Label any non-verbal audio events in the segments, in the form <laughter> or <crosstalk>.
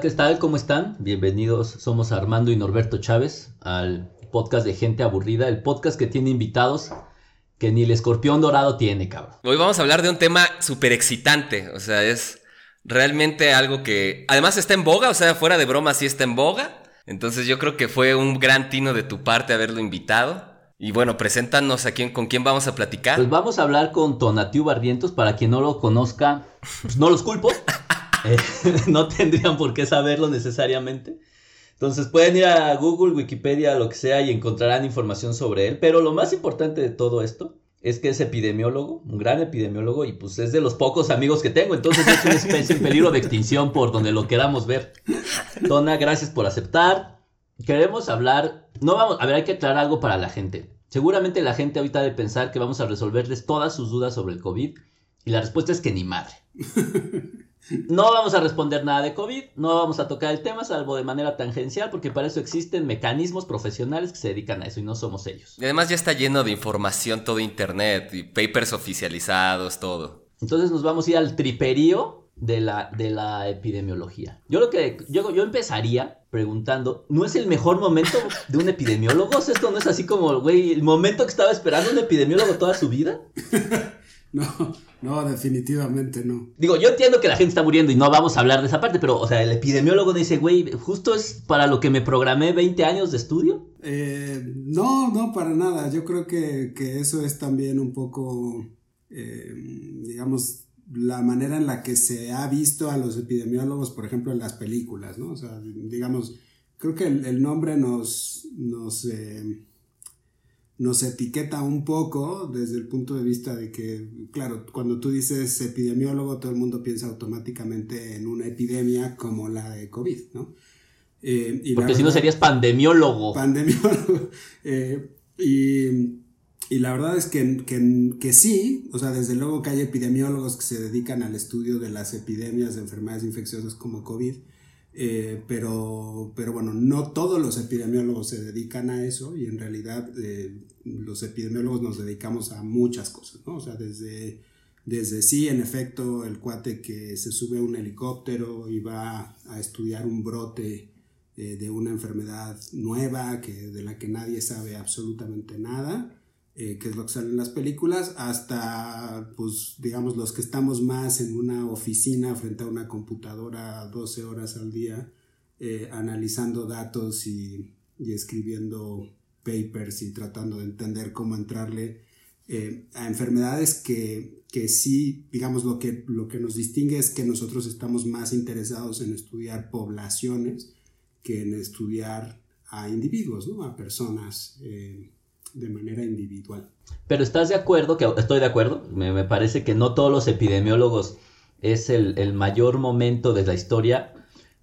Hola, ¿qué tal? ¿Cómo están? Bienvenidos, somos Armando y Norberto Chávez al podcast de Gente Aburrida, el podcast que tiene invitados que ni el escorpión dorado tiene, cabrón. Hoy vamos a hablar de un tema súper excitante, o sea, es realmente algo que además está en boga, o sea, fuera de broma sí está en boga. Entonces yo creo que fue un gran tino de tu parte haberlo invitado. Y bueno, preséntanos a quién, con quién vamos a platicar. Pues vamos a hablar con Tonatiu Barrientos, para quien no lo conozca, pues no los culpo. <laughs> <laughs> No tendrían por qué saberlo necesariamente. Entonces pueden ir a Google, Wikipedia, lo que sea, y encontrarán información sobre él. Pero lo más importante de todo esto es que es epidemiólogo, un gran epidemiólogo, y pues es de los pocos amigos que tengo. Entonces es una especie en peligro de extinción por donde lo queramos ver. Tona, gracias por aceptar. Queremos hablar. No vamos. A ver, hay que aclarar algo para la gente. Seguramente la gente ahorita de pensar que vamos a resolverles todas sus dudas sobre el COVID. Y la respuesta es que ni madre. <laughs> No vamos a responder nada de COVID, no vamos a tocar el tema, salvo de manera tangencial, porque para eso existen mecanismos profesionales que se dedican a eso y no somos ellos. Y además ya está lleno de información todo internet, y papers oficializados, todo. Entonces nos vamos a ir al triperío de la, de la epidemiología. Yo lo que yo, yo empezaría preguntando, ¿no es el mejor momento de un epidemiólogo? ¿Esto no es así como, güey, el momento que estaba esperando un epidemiólogo toda su vida? <laughs> <laughs> No, no, definitivamente no. Digo, yo entiendo que la gente está muriendo y no vamos a hablar de esa parte, pero, o sea, el epidemiólogo dice, güey, justo es para lo que me programé 20 años de estudio. Eh, no, no, para nada. Yo creo que, eso es también un poco, eh, digamos, la manera en la que se ha visto a los epidemiólogos, por ejemplo, en las películas, ¿no? O sea, digamos, creo que el, nombre nos, nos eh, nos etiqueta un poco desde el punto de vista de que, claro, cuando tú dices epidemiólogo, todo el mundo piensa automáticamente en una epidemia como la de COVID, ¿no? Eh, y Porque si no serías pandemiólogo. Pandemiólogo. <laughs> Eh, y, la verdad es que, que, que, sí, o sea, desde luego que hay epidemiólogos que se dedican al estudio de las epidemias de enfermedades infecciosas como COVID. Eh, pero, pero bueno, no todos los epidemiólogos se dedican a eso y en realidad eh, los epidemiólogos nos dedicamos a muchas cosas, ¿no? O sea, desde, desde sí, en efecto, el cuate que se sube a un helicóptero y va a estudiar un brote eh, de una enfermedad nueva que, de la que nadie sabe absolutamente nada, eh, que es lo que sale en las películas, hasta, pues, digamos, los que estamos más en una oficina frente a una computadora 12 horas al día, eh, analizando datos y, y, escribiendo papers y tratando de entender cómo entrarle eh, a enfermedades que, que, sí, digamos, lo que, lo que nos distingue es que nosotros estamos más interesados en estudiar poblaciones que en estudiar a individuos, ¿no? a personas de manera individual. Pero estás de acuerdo, que estoy de acuerdo, me, parece que no todos los epidemiólogos es el, mayor momento de la historia,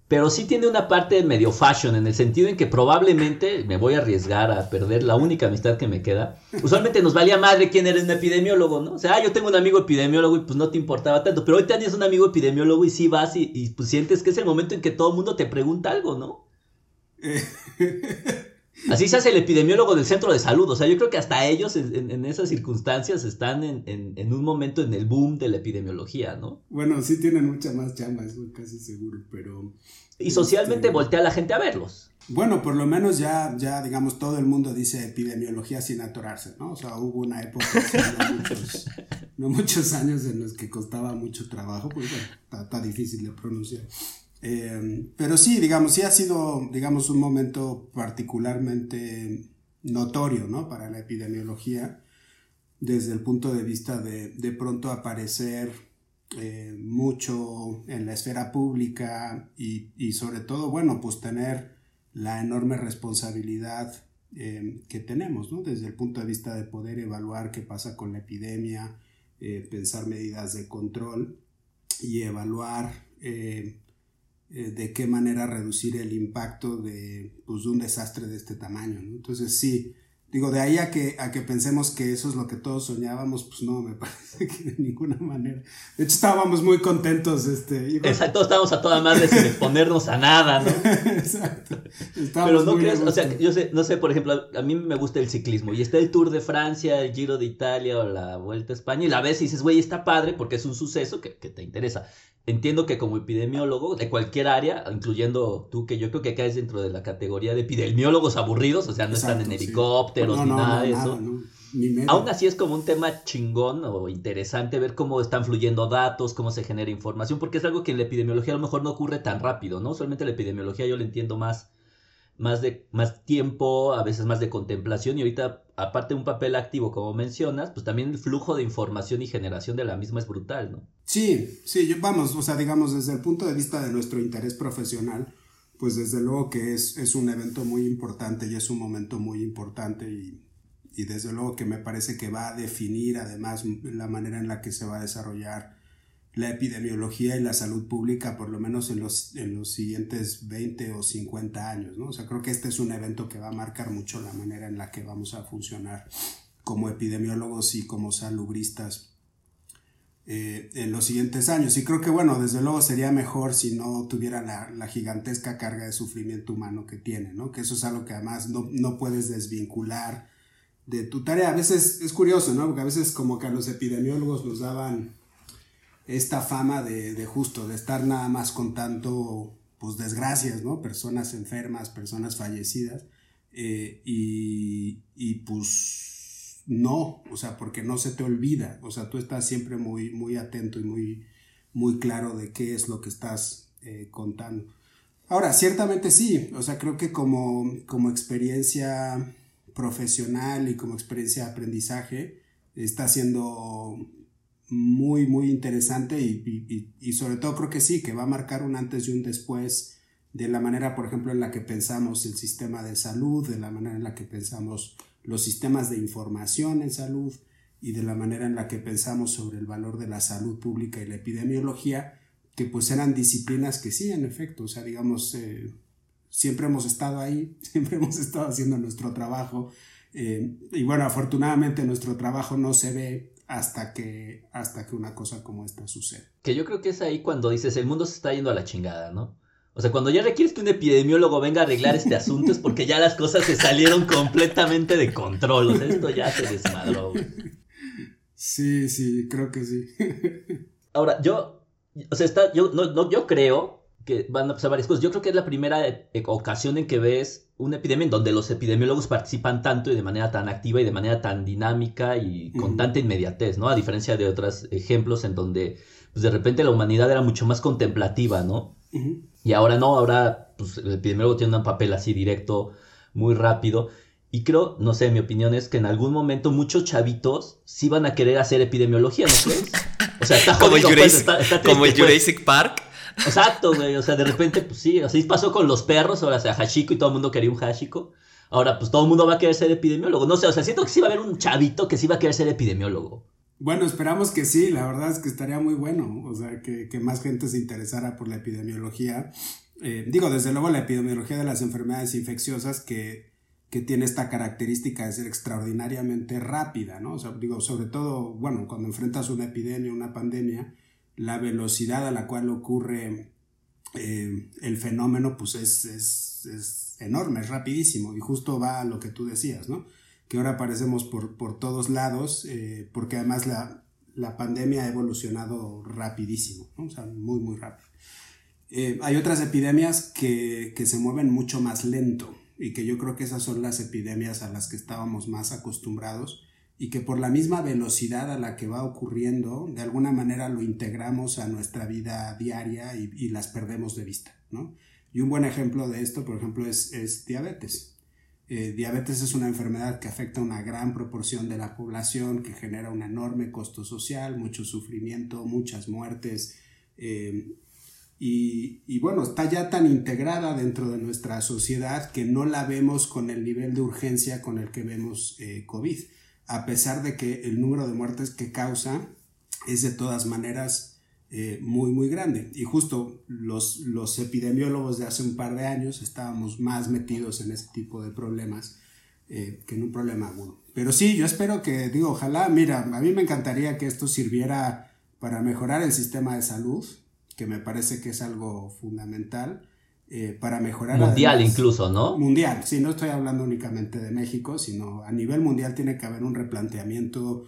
pero sí tiene una parte medio fashion, en el sentido en que probablemente me voy a arriesgar a perder la única amistad que me queda. Usualmente nos valía madre quién eres un epidemiólogo, ¿no? O sea, ah, yo tengo un amigo epidemiólogo y pues no te importaba tanto, pero hoy tienes un amigo epidemiólogo y sí vas y, y pues sientes que es el momento en que todo el mundo te pregunta algo, ¿no? <laughs> Así se hace el epidemiólogo del centro de salud. O sea, yo creo que hasta ellos en, esas circunstancias están en, un momento en el boom de la epidemiología, ¿no? Bueno, sí tienen mucha más chamba, eso casi seguro, pero... Y socialmente este, voltea a la gente a verlos. Bueno, por lo menos ya, ya, digamos, todo el mundo dice epidemiología sin atorarse, ¿no? O sea, hubo una época, no, muchos, años en los que costaba mucho trabajo, pues bueno, está difícil de pronunciar. Eh, pero sí, digamos, sí ha sido, digamos, un momento particularmente notorio, ¿no? Para la epidemiología, desde el punto de vista de de pronto aparecer eh, mucho en la esfera pública y, y, sobre todo, bueno, pues tener la enorme responsabilidad eh, que tenemos, ¿no? Desde el punto de vista de poder evaluar qué pasa con la epidemia, pensar medidas de control y evaluar eh, de qué manera reducir el impacto de, pues, un desastre de este tamaño. Entonces sí, digo, de ahí a que, a que pensemos que eso es lo que todos soñábamos, pues no, me <laughs> parece que de ninguna manera. De hecho estábamos muy contentos. Este, Exacto, estábamos a toda madre sin exponernos a nada, ¿no? <laughs> Exacto. Pero no crees, o sea, yo sé, no sé, por ejemplo, a mí me gusta el ciclismo y está el Tour de Francia, el Giro de Italia o la Vuelta a España y la ves y dices, güey, está padre porque es un suceso que, que te interesa entiendo que como epidemiólogo de cualquier área, incluyendo tú, que yo creo que caes dentro de la categoría de epidemiólogos aburridos, o sea, no están en helicópteros ni nada de eso. Aún así es como un tema chingón o interesante ver cómo están fluyendo datos, cómo se genera información, porque es algo que en la epidemiología a lo mejor no ocurre tan rápido, ¿no? Solamente la epidemiología yo la entiendo más, más, de, más tiempo, a veces más de contemplación, y ahorita, aparte de un papel activo, como mencionas, pues también el flujo de información y generación de la misma es brutal, ¿no? Sí, sí, vamos, o sea, digamos, desde el punto de vista de nuestro interés profesional, pues desde luego que es, es un evento muy importante y es un momento muy importante y y desde luego que me parece que va a definir además la manera en la que se va a desarrollar la epidemiología y la salud pública por lo menos en los, en los siguientes 20 o 50 años, ¿no? O sea, creo que este es un evento que va a marcar mucho la manera en la que vamos a funcionar como epidemiólogos y como salubristas eh, en los siguientes años. Y creo que, bueno, desde luego sería mejor si no tuviera la, la, gigantesca carga de sufrimiento humano que tiene, ¿no? Que eso es algo que además no, no puedes desvincular de tu tarea. A veces es curioso, ¿no? Porque a veces como que a los epidemiólogos nos daban esta fama de, justo, de estar nada más contando, pues, desgracias, ¿no? Personas enfermas, personas fallecidas. Eh, y, y, pues no, o sea, porque no se te olvida, o sea, tú estás siempre muy, muy atento y muy, muy claro de qué es lo que estás eh, contando. Ahora, ciertamente sí, o sea, creo que como, como experiencia profesional y como experiencia de aprendizaje está siendo muy, muy interesante y, y, sobre todo creo que sí, que va a marcar un antes y un después de la manera, por ejemplo, en la que pensamos el sistema de salud, de la manera en la que pensamos los sistemas de información en salud y de la manera en la que pensamos sobre el valor de la salud pública y la epidemiología, que pues eran disciplinas que sí, en efecto, o sea, digamos, eh, siempre hemos estado ahí, <laughs> siempre hemos estado haciendo nuestro trabajo. Eh, y bueno, afortunadamente nuestro trabajo no se ve hasta que, hasta que una cosa como esta sucede. Que yo creo que es ahí cuando dices, el mundo se está yendo a la chingada, ¿no? O sea, cuando ya requieres que un epidemiólogo venga a arreglar este asunto es porque ya las cosas se salieron completamente de control. O sea, esto ya se desmadró. Sí, sí, creo que sí. <laughs> Ahora, yo, o sea, está, yo, no, no, yo creo que van a pasar varias cosas. Yo creo que es la primera eh, ocasión en que ves una epidemia en donde los epidemiólogos participan tanto y de manera tan activa y de manera tan dinámica y con tanta inmediatez, ¿no? A diferencia de otros ejemplos en donde pues de repente la humanidad era mucho más contemplativa, ¿no? Y ahora no, ahora pues, el epidemiólogo tiene un papel así directo, muy rápido. Y creo, no sé, mi opinión es que en algún momento muchos chavitos sí van a querer hacer epidemiología, ¿no crees? O sea, está como, el pues, como el pues. Jurassic Park. Exacto, güey. O sea, de repente, pues sí, así pasó con los perros, ahora sea Hashiko y todo el mundo quería un Hashiko. Ahora, pues todo el mundo va a querer ser epidemiólogo. No sé, o sea, siento que sí va a haber un chavito que sí va a querer ser epidemiólogo. Bueno, esperamos que sí, la verdad es que estaría muy bueno, o sea, que, más gente se interesara por la epidemiología. Eh, digo, desde luego la epidemiología de las enfermedades infecciosas que, que tiene esta característica de ser extraordinariamente rápida, ¿no? O sea, digo, sobre todo, bueno, cuando enfrentas una epidemia, una pandemia, la velocidad a la cual ocurre eh, el fenómeno pues es, es, enorme, es rapidísimo y justo va a lo que tú decías, ¿no? Que ahora aparecemos por, por todos lados eh, porque además la, la, pandemia ha evolucionado rapidísimo, ¿no? O sea, muy, muy rápido. Eh, hay otras epidemias que, que se mueven mucho más lento y que yo creo que esas son las epidemias a las que estábamos más acostumbrados y que por la misma velocidad a la que va ocurriendo, de alguna manera lo integramos a nuestra vida diaria y, las perdemos de vista, ¿no? Y un buen ejemplo de esto, por ejemplo, es, es diabetes. Eh, diabetes es una enfermedad que afecta a una gran proporción de la población, que genera un enorme costo social, mucho sufrimiento, muchas muertes. Eh, y, y, bueno, está ya tan integrada dentro de nuestra sociedad que no la vemos con el nivel de urgencia con el que vemos eh, COVID a pesar de que el número de muertes que causa es de todas maneras eh, muy, muy grande. Y justo los, los epidemiólogos de hace un par de años estábamos más metidos en ese tipo de problemas eh, que en un problema agudo. Pero sí, yo espero que, digo, ojalá, mira, a mí me encantaría que esto sirviera para mejorar el sistema de salud, que me parece que es algo fundamental eh, para mejorar. Mundial incluso, ¿no? Mundial, sí, no estoy hablando únicamente de México, sino a nivel mundial tiene que haber un replanteamiento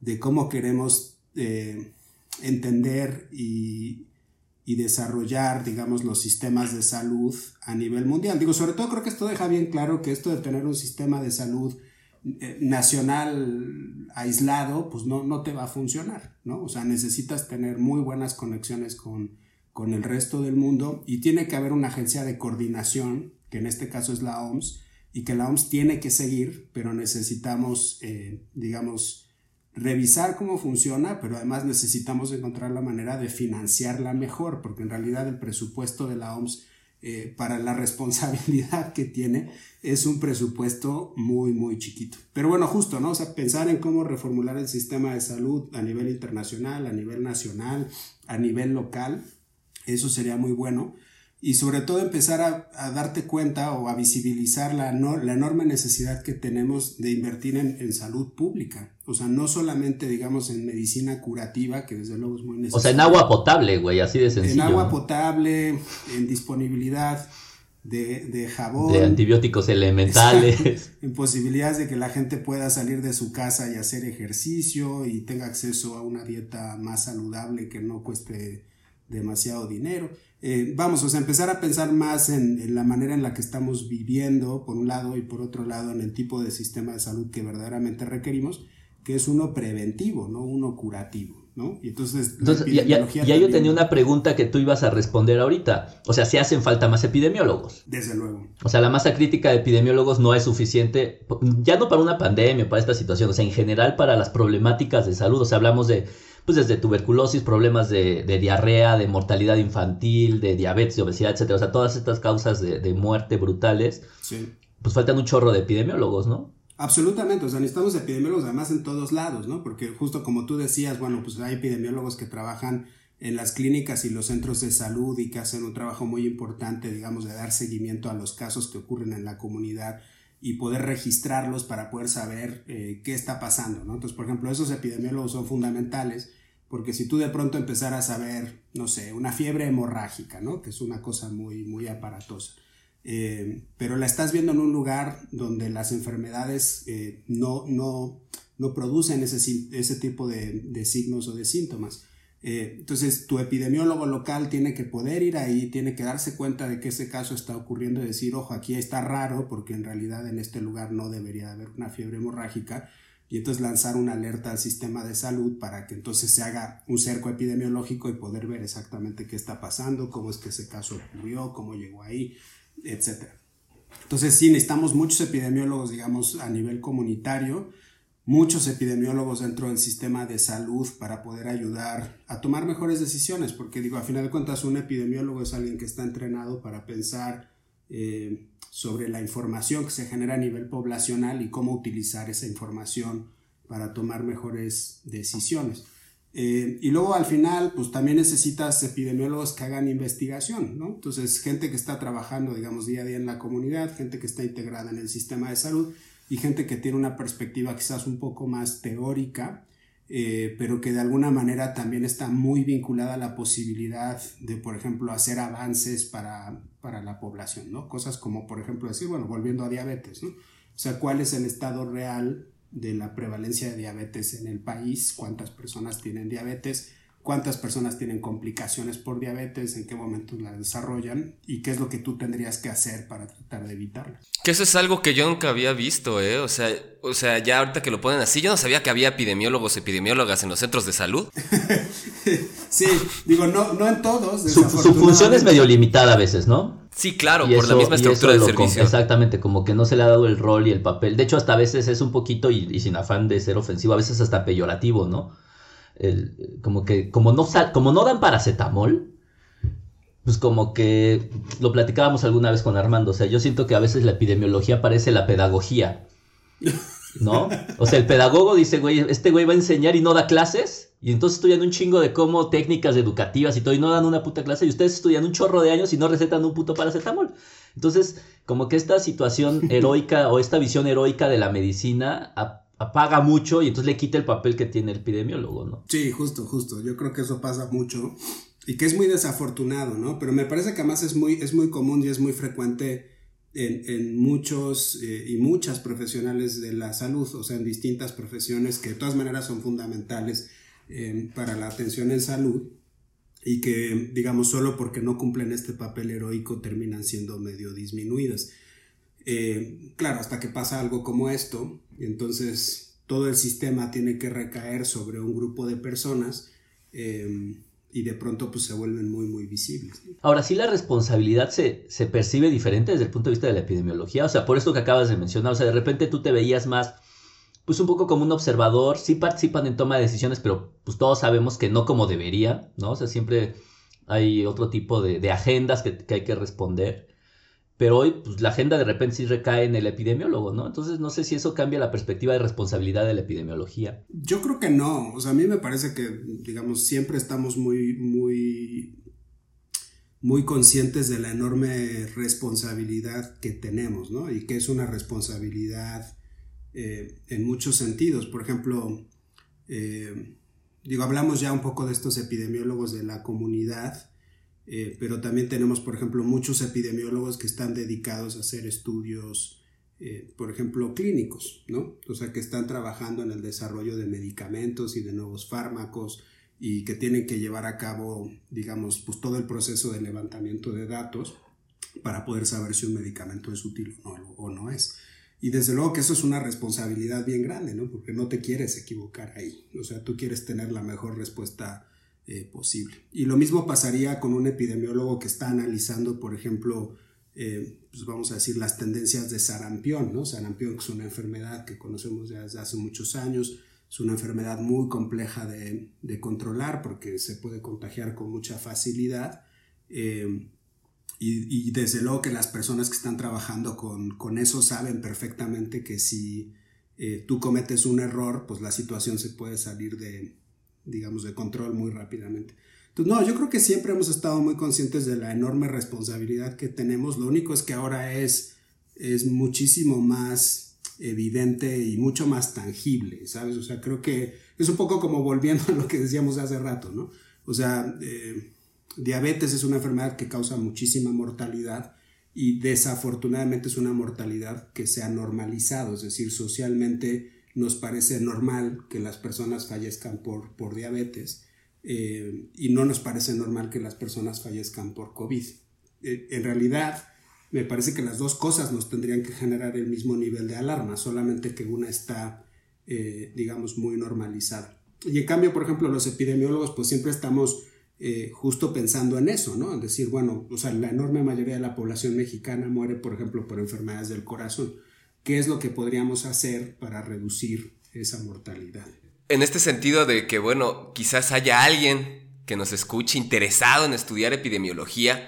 de cómo queremos eh, entender y, y desarrollar, digamos, los sistemas de salud a nivel mundial. Digo, sobre todo creo que esto deja bien claro que esto de tener un sistema de salud eh, nacional aislado, pues no, no te va a funcionar, ¿no? O sea, necesitas tener muy buenas conexiones con, con el resto del mundo y tiene que haber una agencia de coordinación, que en este caso es la OMS, y que la OMS tiene que seguir, pero necesitamos, eh, digamos, revisar cómo funciona, pero además necesitamos encontrar la manera de financiarla mejor, porque en realidad el presupuesto de la OMS eh, para la <laughs> responsabilidad que tiene es un presupuesto muy, muy chiquito. Pero bueno, justo, ¿no? O sea, pensar en cómo reformular el sistema de salud a nivel internacional, a nivel nacional, a nivel local, eso sería muy bueno y sobre todo empezar a, darte cuenta o a visibilizar la, la, enorme necesidad que tenemos de invertir en, salud pública. O sea, no solamente, digamos, en medicina curativa, que desde luego es muy necesario. O sea, en agua potable, güey, así de sencillo. En agua potable, en disponibilidad de, de, jabón. De antibióticos elementales. <laughs> en posibilidades de que la gente pueda salir de su casa y hacer ejercicio y tenga acceso a una dieta más saludable que no cueste demasiado dinero. Eh, vamos, o sea, empezar a pensar más en, la manera en la que estamos viviendo, por un lado, y por otro lado, en el tipo de sistema de salud que verdaderamente requerimos, que es uno preventivo, no uno curativo. ¿no? Y entonces, ya, yo tenía una pregunta que tú ibas a responder ahorita. O sea, si hacen falta más epidemiólogos. Desde luego. O sea, la masa crítica de epidemiólogos no es suficiente, ya no para una pandemia, para esta situación, o sea, en general para las problemáticas de salud. O sea, hablamos de pues desde tuberculosis, problemas de, diarrea, de mortalidad infantil, de diabetes, de obesidad, etcétera. O sea, todas estas causas de, muerte brutales. Sí. Pues faltan un chorro de epidemiólogos, ¿no? Absolutamente, o sea, necesitamos epidemiólogos además en todos lados, ¿no? Porque justo como tú decías, bueno, pues hay epidemiólogos que trabajan en las clínicas y los centros de salud y que hacen un trabajo muy importante, digamos, de dar seguimiento a los casos que ocurren en la comunidad y poder registrarlos para poder saber eh, qué está pasando, ¿no? Entonces, por ejemplo, esos epidemiólogos son fundamentales porque si tú de pronto empezaras a ver, no sé, una fiebre hemorrágica, ¿no? Que es una cosa muy, muy aparatosa, eh, pero la estás viendo en un lugar donde las enfermedades eh, no, no, no producen ese, ese tipo de, de signos o de síntomas. Eh, entonces, tu epidemiólogo local tiene que poder ir ahí, tiene que darse cuenta de que ese caso está ocurriendo y decir, ojo, aquí está raro porque en realidad en este lugar no debería haber una fiebre hemorrágica y entonces lanzar una alerta al sistema de salud para que entonces se haga un cerco epidemiológico y poder ver exactamente qué está pasando, cómo es que ese caso ocurrió, cómo llegó ahí, etc. Entonces sí, necesitamos muchos epidemiólogos, digamos, a nivel comunitario, muchos epidemiólogos dentro del sistema de salud para poder ayudar a tomar mejores decisiones, porque digo, a final de cuentas un epidemiólogo es alguien que está entrenado para pensar eh, sobre la información que se genera a nivel poblacional y cómo utilizar esa información para tomar mejores decisiones. Eh, y luego al final, pues también necesitas epidemiólogos que hagan investigación, ¿no? Entonces, gente que está trabajando, digamos, día a día en la comunidad, gente que está integrada en el sistema de salud y gente que tiene una perspectiva quizás un poco más teórica, eh, pero que de alguna manera también está muy vinculada a la posibilidad de, por ejemplo, hacer avances para, para la población, ¿no? Cosas como, por ejemplo, decir, bueno, volviendo a diabetes, ¿no? O sea, ¿cuál es el estado real de la prevalencia de diabetes en el país? ¿Cuántas personas tienen diabetes? Cuántas personas tienen complicaciones por diabetes, en qué momentos la desarrollan y qué es lo que tú tendrías que hacer para tratar de evitarla. Que eso es algo que yo nunca había visto, ¿eh? O sea, o sea, ya ahorita que lo ponen así, yo no sabía que había epidemiólogos, epidemiólogas en los centros de salud. <laughs> sí, digo, no, no en todos. Su, función es medio limitada a veces, ¿no? Sí, claro, por la misma estructura de servicio. exactamente, como que no se le ha dado el rol y el papel. De hecho, hasta a veces es un poquito, y sin afán de ser ofensivo, a veces hasta peyorativo, ¿no? El, como que como no, como no dan paracetamol, pues como que lo platicábamos alguna vez con Armando, o sea, yo siento que a veces la epidemiología parece la pedagogía, ¿no? O sea, el pedagogo dice, güey, este güey va a enseñar y no da clases, y entonces estudian un chingo de cómo técnicas educativas y todo, y no dan una puta clase, y ustedes estudian un chorro de años y no recetan un puto paracetamol. Entonces, como que esta situación <laughs> heroica o esta visión heroica de la medicina apaga mucho y entonces le quita el papel que tiene el epidemiólogo, ¿no? Sí, justo, justo. Yo creo que eso pasa mucho y que es muy desafortunado, ¿no? Pero me parece que además es muy, es muy común y es muy frecuente en, muchos eh, y muchas profesionales de la salud, o sea, en distintas profesiones que de todas maneras son fundamentales eh, para la atención en salud. y que, digamos, solo porque no cumplen este papel heroico terminan siendo medio disminuidas. Eh, claro, hasta que pasa algo como esto, entonces todo el sistema tiene que recaer sobre un grupo de personas eh, y de pronto pues se vuelven muy, muy visibles. Ahora sí la responsabilidad se, se percibe diferente desde el punto de vista de la epidemiología, o sea, por esto que acabas de mencionar, o sea, de repente tú te veías más pues un poco como un observador, sí participan en toma de decisiones, pero pues todos sabemos que no como debería, ¿no? O sea, siempre hay otro tipo de, agendas que, hay que responder. Pero hoy, pues la agenda de repente sí recae en el epidemiólogo, ¿no? Entonces no sé si eso cambia la perspectiva de responsabilidad de la epidemiología. Yo creo que no. O sea, a mí me parece que, digamos, siempre estamos muy, muy, muy conscientes de la enorme responsabilidad que tenemos, ¿no? Y que es una responsabilidad eh, en muchos sentidos. Por ejemplo, eh, digo, hablamos ya un poco de estos epidemiólogos de la comunidad, eh, pero también tenemos, por ejemplo, muchos epidemiólogos que están dedicados a hacer estudios, por ejemplo, clínicos, ¿no? O sea, que están trabajando en el desarrollo de medicamentos y de nuevos fármacos y que tienen que llevar a cabo, digamos, pues todo el proceso de levantamiento de datos para poder saber si un medicamento es útil o no, o no es. Y desde luego que eso es una responsabilidad bien grande, ¿no? Porque no te quieres equivocar ahí. O sea, tú quieres tener la mejor respuesta eh, posible. Y lo mismo pasaría con un epidemiólogo que está analizando, por ejemplo, eh, pues vamos a decir, las tendencias de sarampión, ¿no? Sarampión es una enfermedad que conocemos desde hace muchos años, es una enfermedad muy compleja de, de controlar porque se puede contagiar con mucha facilidad. Eh, y, desde luego que las personas que están trabajando con, eso saben perfectamente que si eh, tú cometes un error, pues la situación se puede salir de, digamos, de control muy rápidamente. Entonces, no, yo creo que siempre hemos estado muy conscientes de la enorme responsabilidad que tenemos. Lo único es que ahora es, es muchísimo más evidente y mucho más tangible, ¿sabes? O sea, creo que es un poco como volviendo <laughs> a lo que decíamos hace rato, ¿no? O sea, eh, Diabetes es una enfermedad que causa muchísima mortalidad y desafortunadamente es una mortalidad que se ha normalizado, es decir, socialmente nos parece normal que las personas fallezcan por, por diabetes eh, y no nos parece normal que las personas fallezcan por COVID. Eh, en realidad, me parece que las dos cosas nos tendrían que generar el mismo nivel de alarma, solamente que una está, eh, digamos, muy normalizada. Y en cambio, por ejemplo, los epidemiólogos pues siempre estamos eh, justo pensando en eso, ¿no? Es decir, bueno, o sea, la enorme mayoría de la población mexicana muere, por ejemplo, por enfermedades del corazón. ¿Qué es lo que podríamos hacer para reducir esa mortalidad? En este sentido de que, bueno, quizás haya alguien que nos escuche interesado en estudiar epidemiología,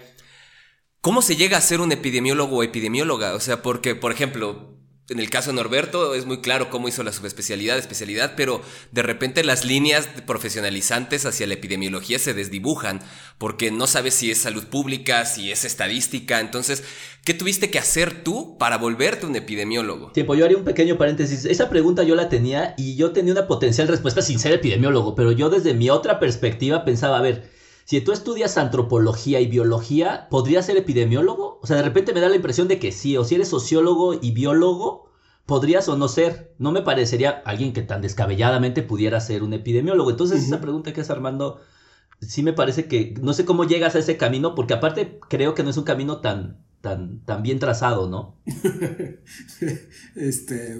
¿cómo se llega a ser un epidemiólogo o epidemióloga? O sea, porque, por ejemplo, en el caso de Norberto es muy claro cómo hizo la subespecialidad, especialidad, pero de repente las líneas profesionalizantes hacia la epidemiología se desdibujan porque no sabes si es salud pública, si es estadística. Entonces, ¿qué tuviste que hacer tú para volverte un epidemiólogo? Tiempo, yo haría un pequeño paréntesis. Esa pregunta yo la tenía y yo tenía una potencial respuesta sin ser epidemiólogo, pero yo desde mi otra perspectiva pensaba, a ver, si tú estudias antropología y biología, ¿podrías ser epidemiólogo? O sea, de repente me da la impresión de que sí, o si eres sociólogo y biólogo, podrías o no ser. No me parecería alguien que tan descabelladamente pudiera ser un epidemiólogo. Entonces, esa pregunta que es Armando, sí me parece que no sé cómo llegas a ese camino, porque aparte creo que no es un camino tan, tan, bien trazado, ¿no? <laughs> este.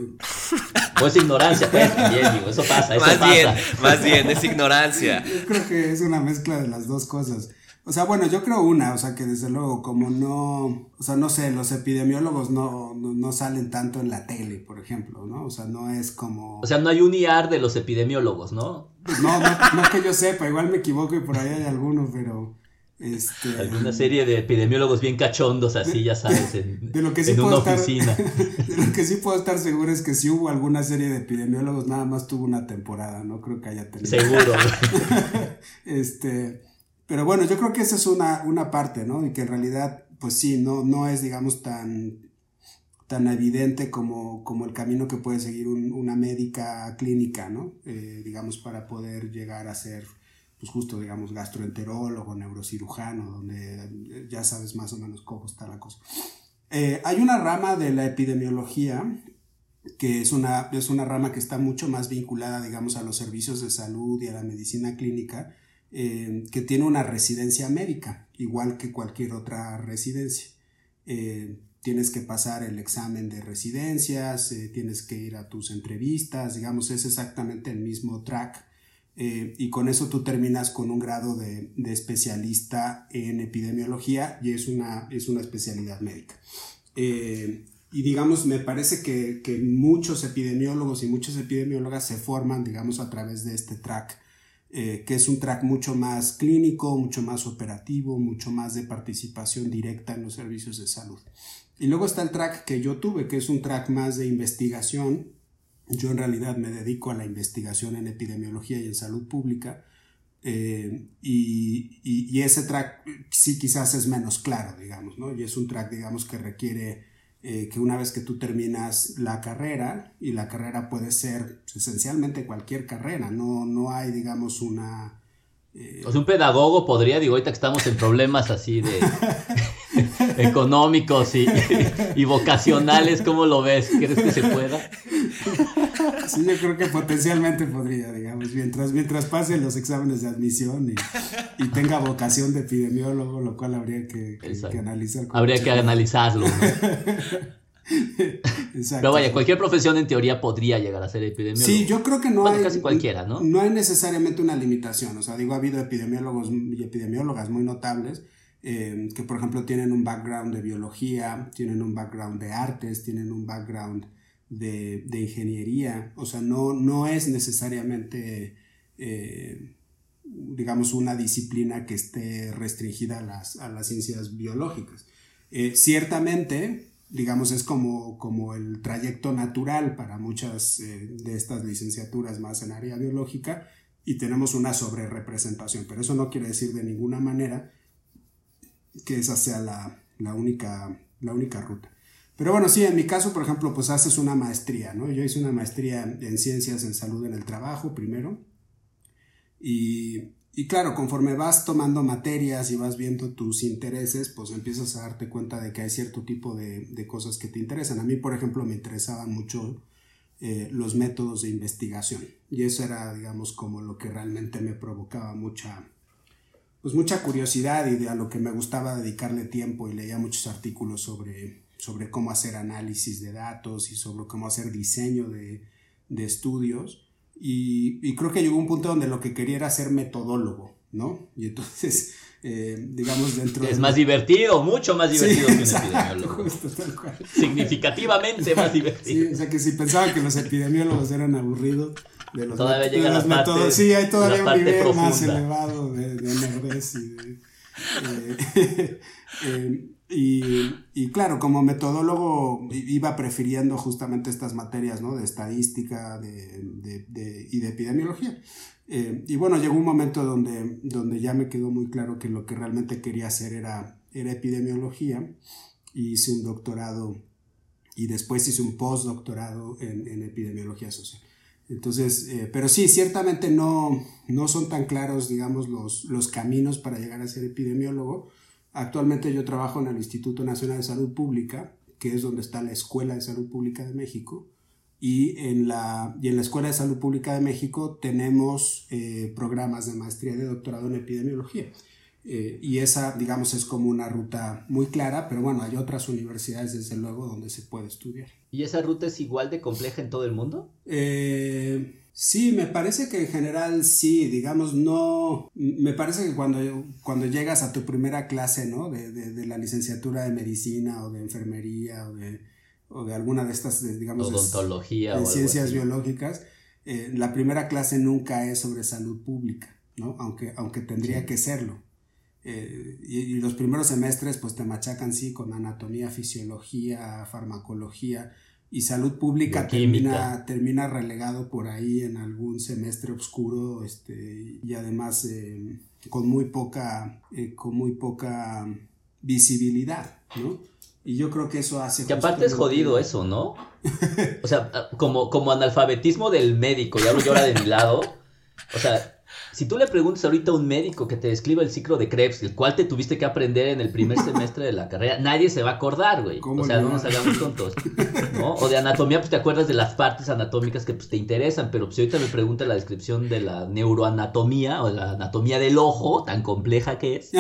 O es ignorancia, pues, bien, digo, eso pasa, eso más pasa. bien, más bien, es <laughs> ignorancia. Yo creo que es una mezcla de las dos cosas. O sea, bueno, yo creo una, o sea, que desde luego, como no, o sea, no sé, los epidemiólogos no, no, salen tanto en la tele, por ejemplo, ¿no? O sea, no es como... O sea, no hay un IAR de los epidemiólogos, ¿no? No, no, no que yo sepa, igual me equivoco y por ahí hay algunos, pero... Este, Alguna serie de epidemiólogos bien cachondos así, ya sabes, en, de lo que sí una oficina. <laughs> De lo que sí puedo estar seguro es que si hubo alguna serie de epidemiólogos, nada más tuvo una temporada, no creo que haya tenido. Seguro. <laughs> este, pero bueno, yo creo que esa es una, una parte, ¿no? Y que en realidad, pues sí, no, no es, digamos, tan, tan evidente como, como el camino que puede seguir una médica clínica, ¿no? Eh, digamos, para poder llegar a ser pues justo, digamos, gastroenterólogo, neurocirujano, donde ya sabes más o menos cómo está la cosa. Eh, hay una rama de la epidemiología que es una, es una rama que está mucho más vinculada, digamos, a los servicios de salud y a la medicina clínica, eh, que tiene una residencia médica, igual que cualquier otra residencia. Eh, tienes que pasar el examen de residencias, tienes que ir a tus entrevistas, digamos, es exactamente el mismo track. Y con eso tú terminas con un grado de, especialista en epidemiología y es una, es una especialidad médica. y digamos, me parece que, que, muchos epidemiólogos y muchas epidemiólogas se forman, digamos, a través de este track eh, que es un track mucho más clínico, mucho más operativo, mucho más de participación directa en los servicios de salud. Y luego está el track que yo tuve, que es un track más de investigación. Yo en realidad me dedico a la investigación en epidemiología y en salud pública. Eh, y, y, ese track sí quizás es menos claro, digamos, ¿no? Y es un track, digamos, que requiere eh, que una vez que tú terminas la carrera, y la carrera puede ser esencialmente cualquier carrera, no, no hay, digamos, una... Eh, o sea, un pedagogo podría, digo, ahorita que estamos en problemas así de <laughs> económicos y, y, vocacionales, ¿cómo lo ves? ¿Crees que se pueda? Sí, yo creo que potencialmente podría, digamos, mientras, mientras pasen los exámenes de admisión y, tenga vocación de epidemiólogo, lo cual habría que, analizar. Habría que analizarlo. <laughs> Pero vaya, cualquier profesión en teoría podría llegar a ser epidemiólogo. Sí, yo creo que no hay. Casi cualquiera, ¿no? No hay necesariamente una limitación. O sea, digo, ha habido epidemiólogos y epidemiólogas muy notables eh, que, por ejemplo, tienen un background de biología, tienen un background de artes, tienen un background de, de ingeniería, o sea, no, no es necesariamente, eh, digamos, una disciplina que esté restringida a las, a las ciencias biológicas. Eh, ciertamente, digamos, es como, como el trayecto natural para muchas eh, de estas licenciaturas más en área biológica y tenemos una sobrerepresentación, pero eso no quiere decir de ninguna manera que esa sea la, la única, la única ruta. Pero bueno, sí, en mi caso, por ejemplo, pues haces una maestría, ¿no? Yo hice una maestría en ciencias en salud en el trabajo primero. Y, y claro, conforme vas tomando materias y vas viendo tus intereses, pues empiezas a darte cuenta de que hay cierto tipo de, de cosas que te interesan. A mí, por ejemplo, me interesaban mucho eh, los métodos de investigación. Y eso era, digamos, como lo que realmente me provocaba mucha, pues mucha curiosidad y de a lo que me gustaba dedicarle tiempo y leía muchos artículos sobre sobre cómo hacer análisis de datos y sobre cómo hacer diseño de, de estudios. Y, y, creo que llegó un punto donde lo que quería era ser metodólogo, ¿no? Y entonces, <laughs> eh, digamos, dentro Es más divertido, mucho más divertido que un epidemiólogo. Significativamente más divertido. Sí, o sea que si pensaba que los epidemiólogos eran aburridos, de los, todavía llega los métodos, sí, hay todavía un nivel más elevado de, de y de... <laughs> Eh, <laughs> eh, y, claro, como metodólogo iba prefiriendo justamente estas materias ¿no? de estadística de, y de epidemiología. Eh, y bueno, llegó un momento donde, donde ya me quedó muy claro que lo que realmente quería hacer era, era epidemiología. hice un doctorado y después hice un postdoctorado en, en epidemiología social. Entonces, eh, pero sí, ciertamente no, no son tan claros, digamos, los, los caminos para llegar a ser epidemiólogo Actualmente yo trabajo en el Instituto Nacional de Salud Pública, que es donde está la Escuela de Salud Pública de México. Y en la, y en la Escuela de Salud Pública de México tenemos eh, programas de maestría y de doctorado en epidemiología. Eh, y esa, digamos, es como una ruta muy clara, pero bueno, hay otras universidades, desde luego, donde se puede estudiar. ¿Y esa ruta es igual de compleja en todo el mundo? Eh, Sí, me parece que en general sí, digamos, no, me parece que cuando, cuando llegas a tu primera clase, ¿no? De, de, la licenciatura de medicina o de enfermería o de, o de alguna de estas, digamos, odontología de, ciencias biológicas, eh, la primera clase nunca es sobre salud pública, ¿no? Aunque, aunque tendría que serlo. Eh, y, y, los primeros semestres pues te machacan sí con anatomía, fisiología, farmacología, y salud pública termina, termina relegado por ahí en algún semestre oscuro este, y además eh, con muy poca eh, con muy poca visibilidad ¿no? y yo creo que eso hace que aparte es jodido eso ¿no? o sea como, como analfabetismo del médico y hablo yo ahora de mi lado o sea Si tú le preguntas ahorita a un médico que te describa el ciclo de Krebs, el cual te tuviste que aprender en el primer <laughs> semestre de la carrera, nadie se va a acordar, güey. O sea, no nos hagamos tontos. ¿no? O de anatomía, pues te acuerdas de las partes anatómicas que pues, te interesan, pero pues, si ahorita me pregunta la descripción de la neuroanatomía o la anatomía del ojo, tan compleja que es,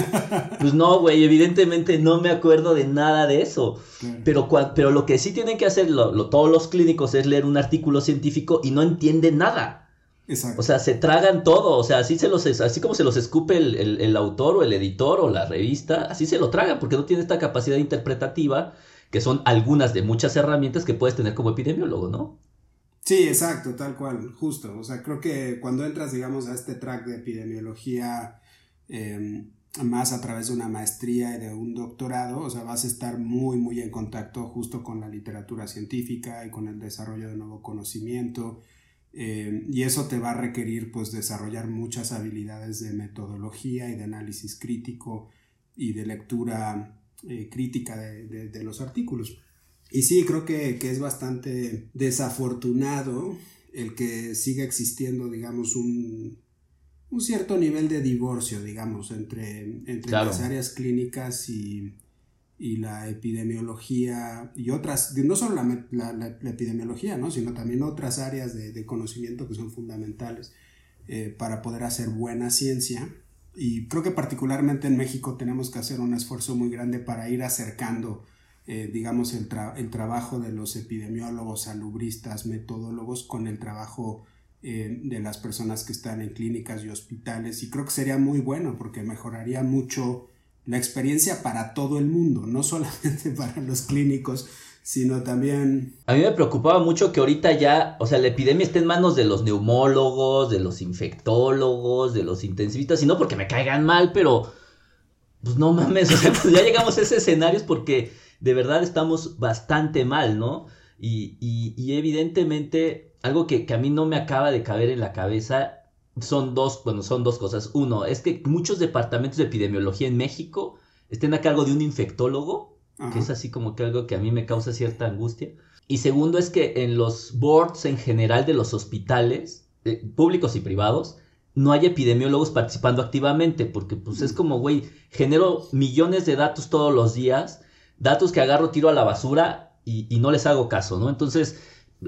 pues no, güey, evidentemente no me acuerdo de nada de eso. Pero, pero lo que sí tienen que hacer todos los clínicos es leer un artículo científico y no entienden nada. O sea, se tragan todo, o sea, así, se los, así como se los escupe el, autor o el editor o la revista, así se lo tragan, porque no tiene esta capacidad interpretativa, que son algunas de muchas herramientas que puedes tener como epidemiólogo, ¿no? Sí, exacto, tal cual, justo. O sea, creo que cuando entras, digamos, a este track de epidemiología, em, más a través de una maestría y de un doctorado, o sea, vas a estar muy, muy en contacto justo con la literatura científica y con el desarrollo de nuevo conocimiento eh, y eso te va a requerir pues desarrollar muchas habilidades de metodología y de análisis crítico y de lectura eh, crítica de, los artículos. Y sí, creo que, es bastante desafortunado el que siga existiendo, digamos, un, cierto nivel de divorcio, digamos, entre, entre las áreas clínicas y, y la epidemiología y otras, no solo la, epidemiología, ¿no? sino también otras áreas de, conocimiento que son fundamentales eh, para poder hacer buena ciencia. Y creo que particularmente en México tenemos que hacer un esfuerzo muy grande para ir acercando, eh, digamos, el, el, trabajo de los epidemiólogos, salubristas, metodólogos con el trabajo eh, de las personas que están en clínicas y hospitales. Y creo que sería muy bueno porque mejoraría mucho la experiencia para todo el mundo, no solamente <laughs> para los clínicos, sino también... A mí me preocupaba mucho que ahorita ya, o sea, la epidemia esté en manos de los neumólogos, de los infectólogos, de los intensivistas, y no porque me caigan mal, pero pues no mames, <laughs> o sea, pues ya llegamos a ese escenario porque de verdad estamos bastante mal, ¿no? Y, y, evidentemente algo que, que a mí no me acaba de caber en la cabeza son dos, bueno, son dos cosas. Uno, es que muchos departamentos de epidemiología en México estén a cargo de un infectólogo, que es así como que algo que a mí me causa cierta angustia. Y segundo es que en los boards en general de los hospitales, eh, públicos y privados, no hay epidemiólogos participando activamente, porque pues es como, güey, genero millones de datos todos los días, datos que agarro, tiro a la basura y, y no les hago caso, ¿no? Entonces,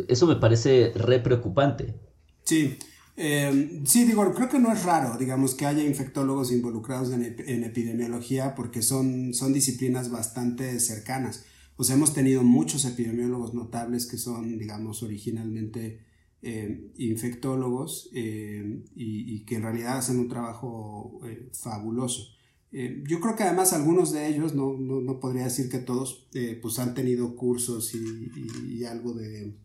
eso me parece re preocupante. Sí, eh, sí, digo, creo que no es raro, digamos, que haya infectólogos involucrados en, epidemiología porque son, son disciplinas bastante cercanas. O sea, hemos tenido muchos epidemiólogos notables que son, digamos, originalmente eh, infectólogos eh, y, que en realidad hacen un trabajo fabuloso. yo creo que además algunos de ellos, no, no, podría decir que todos, pues han tenido cursos y, algo de,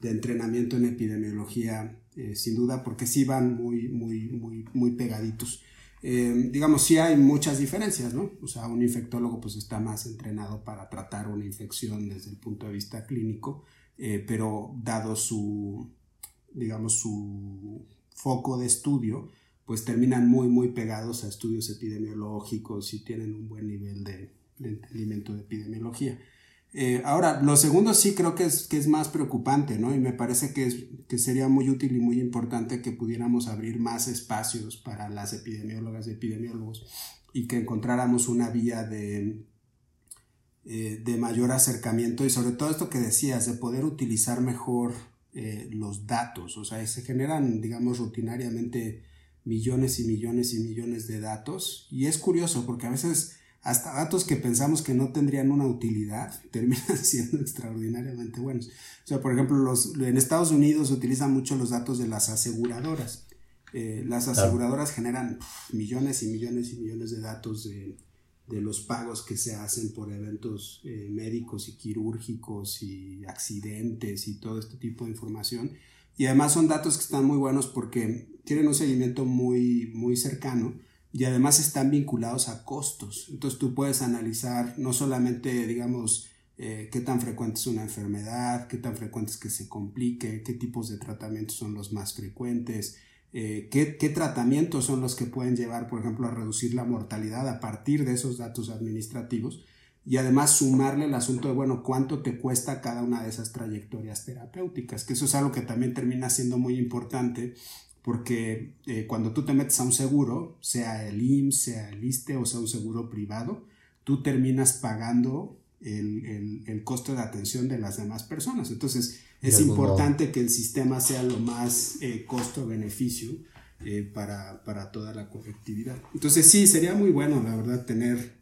de entrenamiento en epidemiología eh, sin duda, porque sí van muy, muy, muy, muy pegaditos. Eh, digamos, sí hay muchas diferencias, ¿no? O sea, un infectólogo pues está más entrenado para tratar una infección desde el punto de vista clínico, eh, pero dado su, digamos, su foco de estudio, pues terminan muy, muy pegados a estudios epidemiológicos y tienen un buen nivel de, de entendimiento de epidemiología. Eh, ahora, lo segundo sí creo que es, que es más preocupante, ¿no? Y me parece que, es, que sería muy útil y muy importante que pudiéramos abrir más espacios para las epidemiólogas y epidemiólogos y que encontráramos una vía de, eh, de mayor acercamiento y sobre todo esto que decías, de poder utilizar mejor eh, los datos. O sea, se generan, digamos, rutinariamente millones y millones y millones de datos y es curioso porque a veces hasta datos que pensamos que no tendrían una utilidad <laughs> terminan siendo extraordinariamente buenos. O sea, por ejemplo, los, en Estados Unidos se utilizan mucho los datos de las aseguradoras. Eh, las aseguradoras generan millones y millones y millones de datos de, los pagos que se hacen por eventos eh, médicos y quirúrgicos y accidentes y todo este tipo de información. Y además son datos que están muy buenos porque tienen un seguimiento muy, muy cercano y además están vinculados a costos. Entonces tú puedes analizar no solamente, digamos, eh, qué tan frecuente es una enfermedad, qué tan frecuente es que se complique, qué tipos de tratamientos son los más frecuentes, eh, qué, qué, tratamientos son los que pueden llevar, por ejemplo, a reducir la mortalidad a partir de esos datos administrativos y además sumarle el asunto de, bueno, cuánto te cuesta cada una de esas trayectorias terapéuticas, que eso es algo que también termina siendo muy importante porque eh, cuando tú te metes a un seguro, sea el IMSS, sea el ISTE o sea un seguro privado, tú terminas pagando el, el, costo de atención de las demás personas. Entonces, es importante que el sistema sea lo más eh, costo-beneficio eh, para, para, toda la colectividad. Entonces, sí, sería muy bueno, la verdad, tener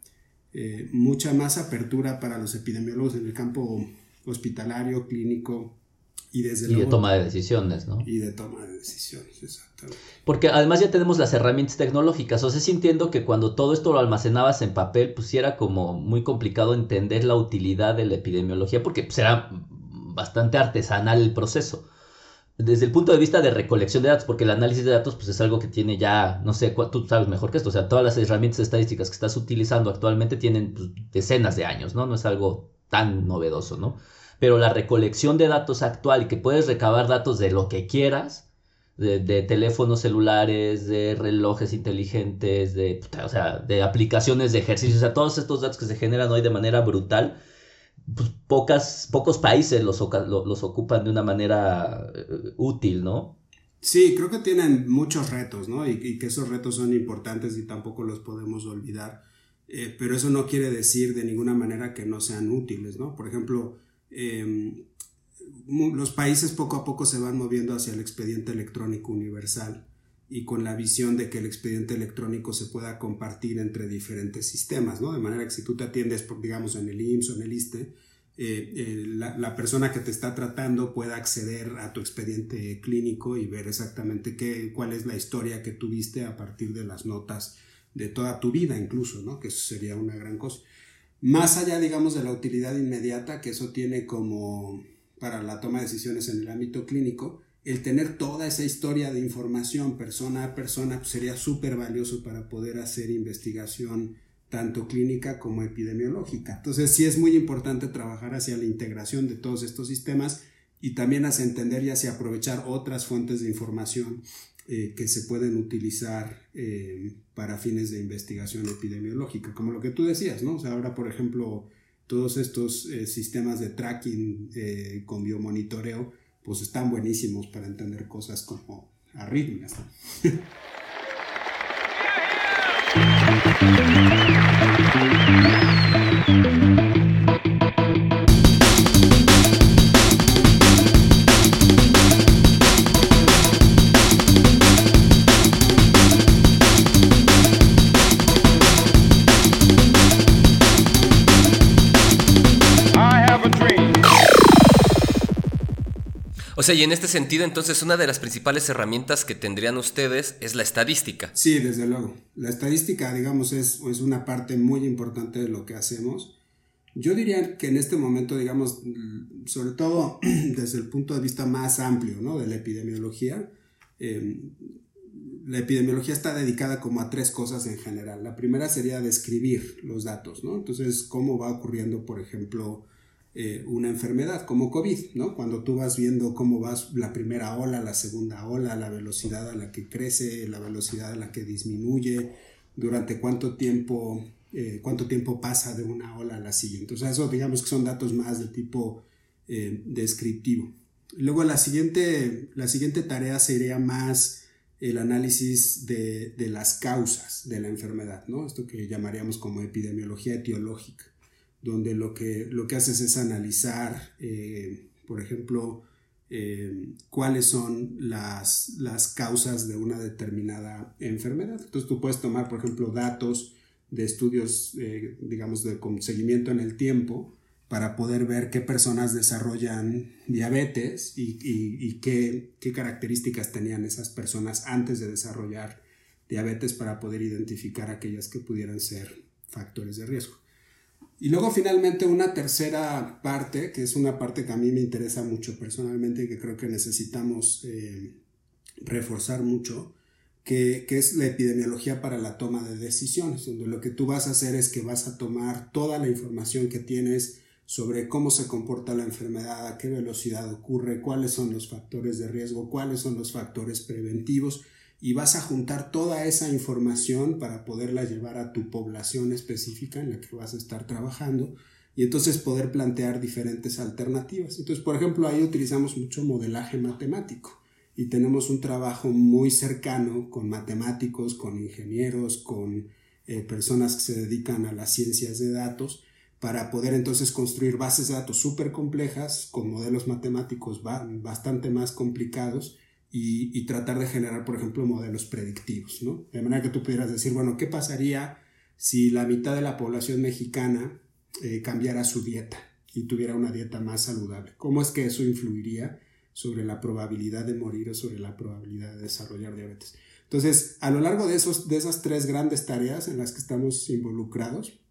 mucha más apertura para los epidemiólogos en el campo hospitalario, clínico, y, desde de toma de decisiones, ¿no? Y de toma de decisiones, exactamente. Porque además ya tenemos las herramientas tecnológicas. O sea, sí entiendo que cuando todo esto lo almacenabas en papel, pues era como muy complicado entender la utilidad de la epidemiología, porque pues era bastante artesanal el proceso. Desde el punto de vista de recolección de datos, porque el análisis de datos pues es algo que tiene ya, no sé, tú sabes mejor que esto, o sea, todas las herramientas estadísticas que estás utilizando actualmente tienen pues, decenas de años, ¿no? No es algo tan novedoso, ¿no? Pero la recolección de datos actual y que puedes recabar datos de lo que quieras, de, teléfonos celulares, de relojes inteligentes, de, o sea, de aplicaciones de ejercicio, o sea, todos estos datos que se generan hoy de manera brutal, pues pocos países los, los ocupan de una manera eh, útil, ¿no? Sí, creo que tienen muchos retos, ¿no? Y, que esos retos son importantes y tampoco los podemos olvidar. Eh, pero eso no quiere decir de ninguna manera que no sean útiles, ¿no? Por ejemplo, Em, los países poco a poco se van moviendo hacia el expediente electrónico universal y con la visión de que el expediente electrónico se pueda compartir entre diferentes sistemas, ¿no? De manera que si tú te atiendes, digamos, en el IMSS o en el ISTE, eh, eh, la, persona que te está tratando pueda acceder a tu expediente clínico y ver exactamente qué, cuál es la historia que tuviste a partir de las notas de toda tu vida incluso, ¿no? Que eso sería una gran cosa. Más allá, digamos, de la utilidad inmediata que eso tiene como para la toma de decisiones en el ámbito clínico, el tener toda esa historia de información persona a persona pues, sería súper valioso para poder hacer investigación tanto clínica como epidemiológica. Entonces sí es muy importante trabajar hacia la integración de todos estos sistemas y también hacia entender y hacia aprovechar otras fuentes de información eh, que se pueden utilizar eh, para fines de investigación epidemiológica, como lo que tú decías, ¿no? O sea, ahora, por ejemplo, todos estos eh, sistemas de tracking con biomonitoreo, pues están buenísimos para entender cosas como arritmias. O <laughs> sea, y en este sentido, entonces, una de las principales herramientas que tendrían ustedes es la estadística. Sí, desde luego. La estadística, digamos, es, una parte muy importante de lo que hacemos. Yo diría que en este momento, digamos, sobre todo <clears throat> desde el punto de vista más amplio, ¿no? De la epidemiología, em, la epidemiología está dedicada como a tres cosas en general. La primera sería describir los datos, ¿no? Entonces, cómo va ocurriendo, por ejemplo, eh, una enfermedad como COVID, ¿no? Cuando tú vas viendo cómo va la primera ola, la segunda ola, la velocidad a la que crece, la velocidad a la que disminuye, durante cuánto tiempo, eh, cuánto tiempo pasa de una ola a la siguiente. O sea, eso digamos que son datos más de tipo eh, descriptivo. Luego la siguiente, la siguiente tarea sería más el análisis de, de las causas de la enfermedad, ¿no? Esto que llamaríamos como epidemiología etiológica donde lo que, lo que haces es analizar, eh, por ejemplo, eh, cuáles son las, las, causas de una determinada enfermedad. Entonces tú puedes tomar, por ejemplo, datos de estudios, eh, digamos, de seguimiento en el tiempo para poder ver qué personas desarrollan diabetes y, y qué, qué características tenían esas personas antes de desarrollar diabetes para poder identificar aquellas que pudieran ser factores de riesgo. Y luego finalmente una tercera parte, que es una parte que a mí me interesa mucho personalmente y que creo que necesitamos eh, reforzar mucho, que, que, es la epidemiología para la toma de decisiones, donde lo que tú vas a hacer es que vas a tomar toda la información que tienes sobre cómo se comporta la enfermedad, a qué velocidad ocurre, cuáles son los factores de riesgo, cuáles son los factores preventivos y vas a juntar toda esa información para poderla llevar a tu población específica en la que vas a estar trabajando y entonces poder plantear diferentes alternativas. Entonces, por ejemplo, ahí utilizamos mucho modelaje matemático. y tenemos un trabajo muy cercano con matemáticos, con ingenieros, con eh, personas que se dedican a las ciencias de datos para poder entonces construir bases de datos súper complejas con modelos matemáticos bastante más complicados y, tratar de generar, por ejemplo, modelos predictivos, ¿no? De manera que tú pudieras decir, bueno, ¿qué pasaría si la mitad de la población mexicana eh, cambiara su dieta y tuviera una dieta más saludable? ¿Cómo es que eso influiría sobre la probabilidad de morir o sobre la probabilidad de desarrollar diabetes? Entonces, a lo largo de, esos, de esas tres grandes tareas en las que estamos involucrados,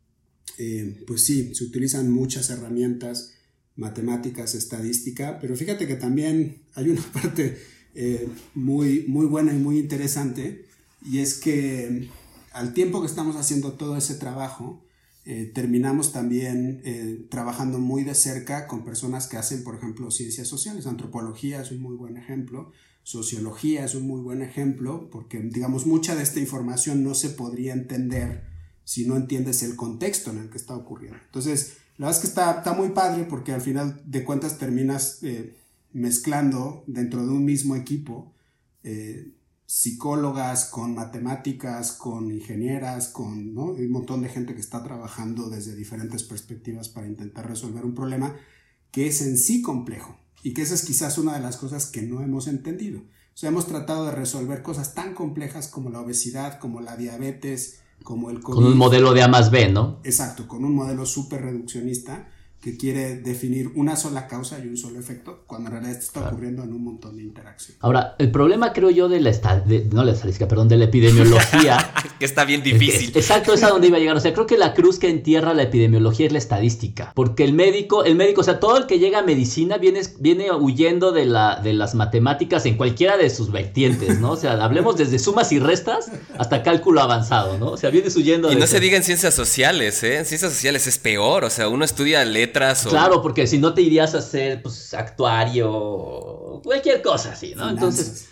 eh, pues sí, se utilizan muchas herramientas matemáticas, estadística, pero fíjate que también hay una <laughs> parte eh, muy, muy buena y muy interesante, y es que al tiempo que estamos haciendo todo ese trabajo, eh, terminamos también eh, trabajando muy de cerca con personas que hacen, por ejemplo, ciencias sociales. Antropología es un muy buen ejemplo, sociología es un muy buen ejemplo, porque, digamos, mucha de esta información no se podría entender si no entiendes el contexto en el que está ocurriendo. Entonces, la verdad es que está, está muy padre porque al final de cuentas terminas mezclando dentro de un mismo equipo eh, psicólogas con matemáticas, con ingenieras, con un montón de gente que está trabajando desde diferentes perspectivas para intentar resolver un problema que es en sí complejo y que esa es quizás una de las cosas que no hemos entendido. O sea, hemos tratado de resolver cosas tan complejas como la obesidad, como la diabetes, como el COVID. Con un modelo de A más B, ¿no? Exacto, con un modelo súper reduccionista que quiere definir una sola causa y un solo efecto, cuando en realidad esto está ocurriendo en un montón de interacciones. Ahora, el problema creo yo de la no la estadística, perdón, de la epidemiología. <laughs> que está bien difícil. exacto, es a donde iba a llegar. O sea, creo que la cruz que entierra la epidemiología es la estadística. Porque el médico, el médico, o sea, todo el que llega a medicina viene, viene huyendo de, la, de las matemáticas en cualquiera de sus vertientes, ¿no? O sea, hablemos desde sumas y restas hasta cálculo avanzado, ¿no? O sea, vienes huyendo Y no se diga en ciencias sociales, ¿eh? En ciencias sociales es peor. O sea, uno estudia letras Claro, porque si no te irías a ser pues, actuario cualquier cosa así, ¿no? Entonces,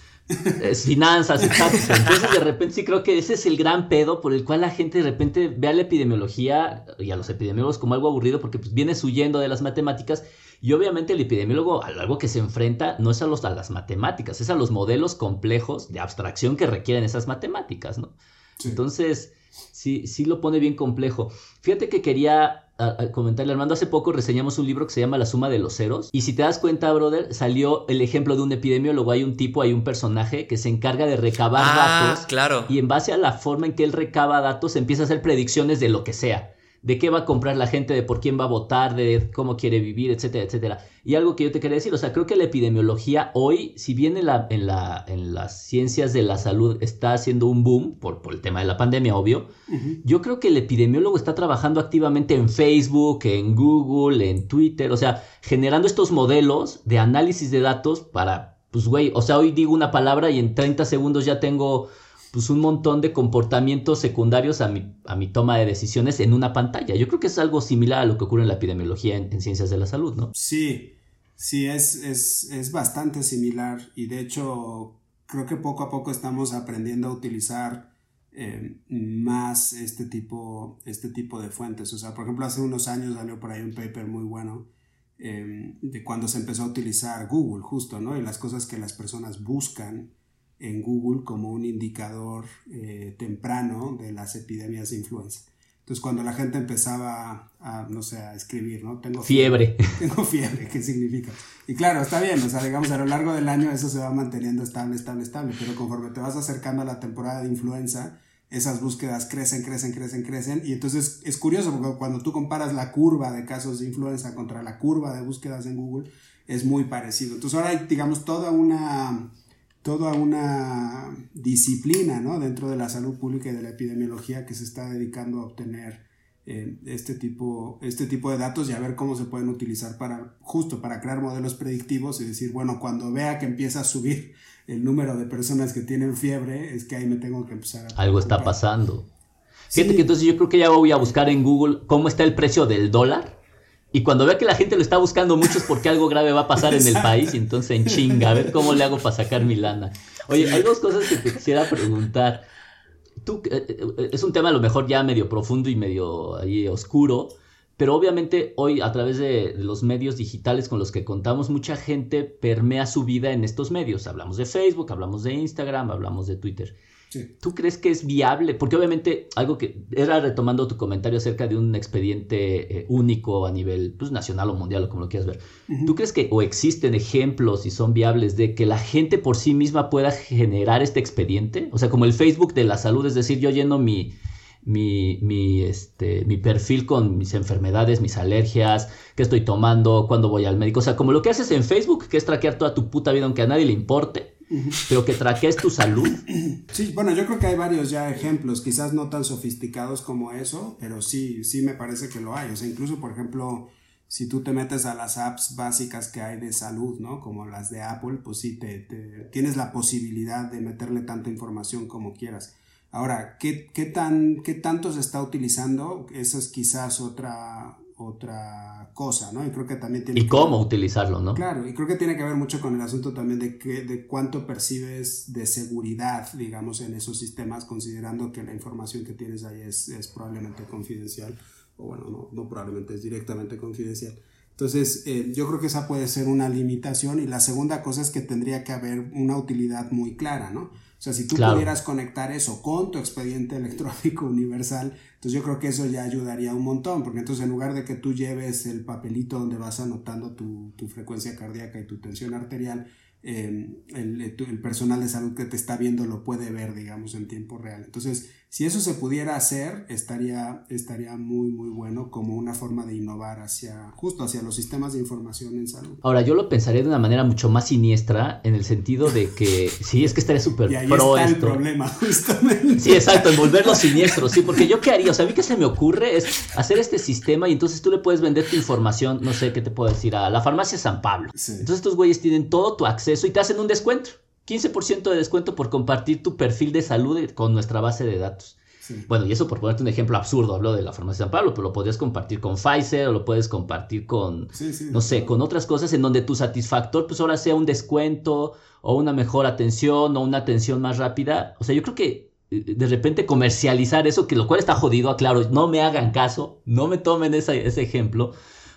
finanzas, <laughs> Entonces, de repente sí creo que ese es el gran pedo por el cual la gente de repente ve a la epidemiología y a los epidemiólogos como algo aburrido porque pues, vienes huyendo de las matemáticas y obviamente el epidemiólogo algo que se enfrenta no es a, los, a las matemáticas, es a los modelos complejos de abstracción que requieren esas matemáticas, ¿no? Entonces, sí, sí lo pone bien complejo. Fíjate que quería comentarle, Armando, hace poco reseñamos un libro que se llama La suma de los ceros. Y si te das cuenta, brother, salió el ejemplo de un epidemiólogo. Hay un tipo, hay un personaje que se encarga de recabar ah, datos. Claro. Y en base a la forma en que él recaba datos, empieza a hacer predicciones de lo que sea de qué va a comprar la gente, de por quién va a votar, de cómo quiere vivir, etcétera, etcétera. Y algo que yo te quería decir, o sea, creo que la epidemiología hoy, si bien en, la, en, la, en las ciencias de la salud está haciendo un boom por, por el tema de la pandemia, obvio, yo creo que el epidemiólogo está trabajando activamente en Facebook, en Google, en Twitter, o sea, generando estos modelos de análisis de datos para, pues, güey, o sea, hoy digo una palabra y en 30 segundos ya tengo pues un montón de comportamientos secundarios a mi, a mi toma de decisiones en una pantalla. Yo creo que es algo similar a lo que ocurre en la epidemiología en, ciencias de la salud, ¿no? Sí, sí, es, es, bastante similar y de hecho creo que poco a poco estamos aprendiendo a utilizar eh, más este tipo, este tipo de fuentes. O sea, por ejemplo, hace unos años salió por ahí un paper muy bueno eh, de cuando se empezó a utilizar Google, justo, ¿no? Y las cosas que las personas buscan en Google como un indicador eh, temprano de las epidemias de influenza. Entonces, cuando la gente empezaba a, no sé, a escribir, ¿no? Tengo fiebre. <laughs> Tengo fiebre, ¿qué significa? Y claro, está bien, o sea, digamos, a lo largo del año eso se va manteniendo estable, estable, estable, pero conforme te vas acercando a la temporada de influenza, esas búsquedas crecen, crecen, crecen, crecen. Y entonces es curioso porque cuando tú comparas la curva de casos de influenza contra la curva de búsquedas en Google, es muy parecido. Entonces ahora hay, digamos, toda una toda una disciplina ¿no? dentro de la salud pública y de la epidemiología que se está dedicando a obtener eh, este, tipo, este tipo de datos y a ver cómo se pueden utilizar para justo para crear modelos predictivos y decir, bueno, cuando vea que empieza a subir el número de personas que tienen fiebre, es que ahí me tengo que empezar a... Algo está pasando. Fíjate que entonces yo creo que ya voy a buscar en Google cómo está el precio del dólar y cuando vea que la gente lo está buscando mucho es porque algo grave va a pasar en el país y entonces en chinga, a ver cómo le hago para sacar mi lana. Oye, hay dos cosas que te quisiera preguntar. Tú, eh, eh, es un tema a lo mejor ya medio profundo y medio ahí oscuro, Pero obviamente hoy a través de, los medios digitales con los que contamos, mucha gente permea su vida en estos medios. Hablamos de Facebook, hablamos de Instagram, hablamos de Twitter. ¿Tú crees que es viable? Porque obviamente algo que era retomando tu comentario acerca de un expediente eh, único a nivel pues, nacional o mundial o como lo quieras ver. ¿Tú crees que o existen ejemplos y son viables de que la gente por sí misma pueda generar este expediente? O sea, como el Facebook de la salud, es decir, yo lleno mi, mi, mi, este, mi perfil con mis enfermedades, mis alergias, qué estoy tomando, cuándo voy al médico. O sea, como lo que haces en Facebook, que es traquear toda tu puta vida aunque a nadie le importe, pero que traquees tu salud. Sí, bueno, yo creo que hay varios ya ejemplos, quizás no tan sofisticados como eso, pero sí, sí me parece que lo hay. O sea, incluso, por ejemplo, si tú te metes a las apps básicas que hay de salud, ¿no? Como las de Apple, pues sí, te, te tienes la posibilidad de meterle tanta información como quieras. Ahora, ¿qué, qué, tan, ¿qué tanto se está utilizando? Esa es quizás otra, otra cosa, ¿no? Y creo que también tiene Y cómo utilizarlo, ¿no? Claro, y creo que tiene que ver mucho con el asunto también de, que, de cuánto percibes de seguridad, digamos, en esos sistemas, considerando que la información que tienes ahí es, es probablemente confidencial, o bueno, no, no probablemente es directamente confidencial. Entonces, eh, yo creo que esa puede ser una limitación y la segunda cosa es que tendría que haber una utilidad muy clara, ¿no? O sea, si tú pudieras conectar eso con tu expediente electrónico <laughs> universal, entonces yo creo que eso ya ayudaría un montón, porque entonces en lugar de que tú lleves el papelito donde vas anotando tu, tu frecuencia cardíaca y tu tensión arterial, eh, el, el, personal de salud que te está viendo lo puede ver, digamos, en tiempo real. Entonces, si eso se pudiera hacer, estaría, estaría muy, muy bueno como una forma de innovar hacia, justo hacia los sistemas de información en salud. Ahora, yo lo pensaría de una manera mucho más siniestra, en el sentido de que, sí, es que estaría súper pro está el problema, <laughs> justamente. Sí, exacto, envolverlo siniestro, sí, porque yo qué haría, o sea, a mí que se me ocurre es hacer este sistema y entonces tú le puedes vender tu información, no sé qué te puedo decir, a la farmacia San Pablo. Entonces estos güeyes tienen todo tu acceso y te hacen un descuento. 15% de descuento por compartir tu perfil de salud con nuestra base de datos. Bueno, y eso por ponerte un ejemplo absurdo, hablo de la farmacia San Pablo, pero lo podrías compartir con Pfizer o lo puedes compartir con, no sé, con otras cosas en donde tu satisfactor pues ahora sea un descuento o una mejor atención o una atención más rápida. O sea, yo creo que eh, de repente comercializar eso, que lo cual está jodido, aclaro, no me hagan caso, no me tomen ese, ese ejemplo,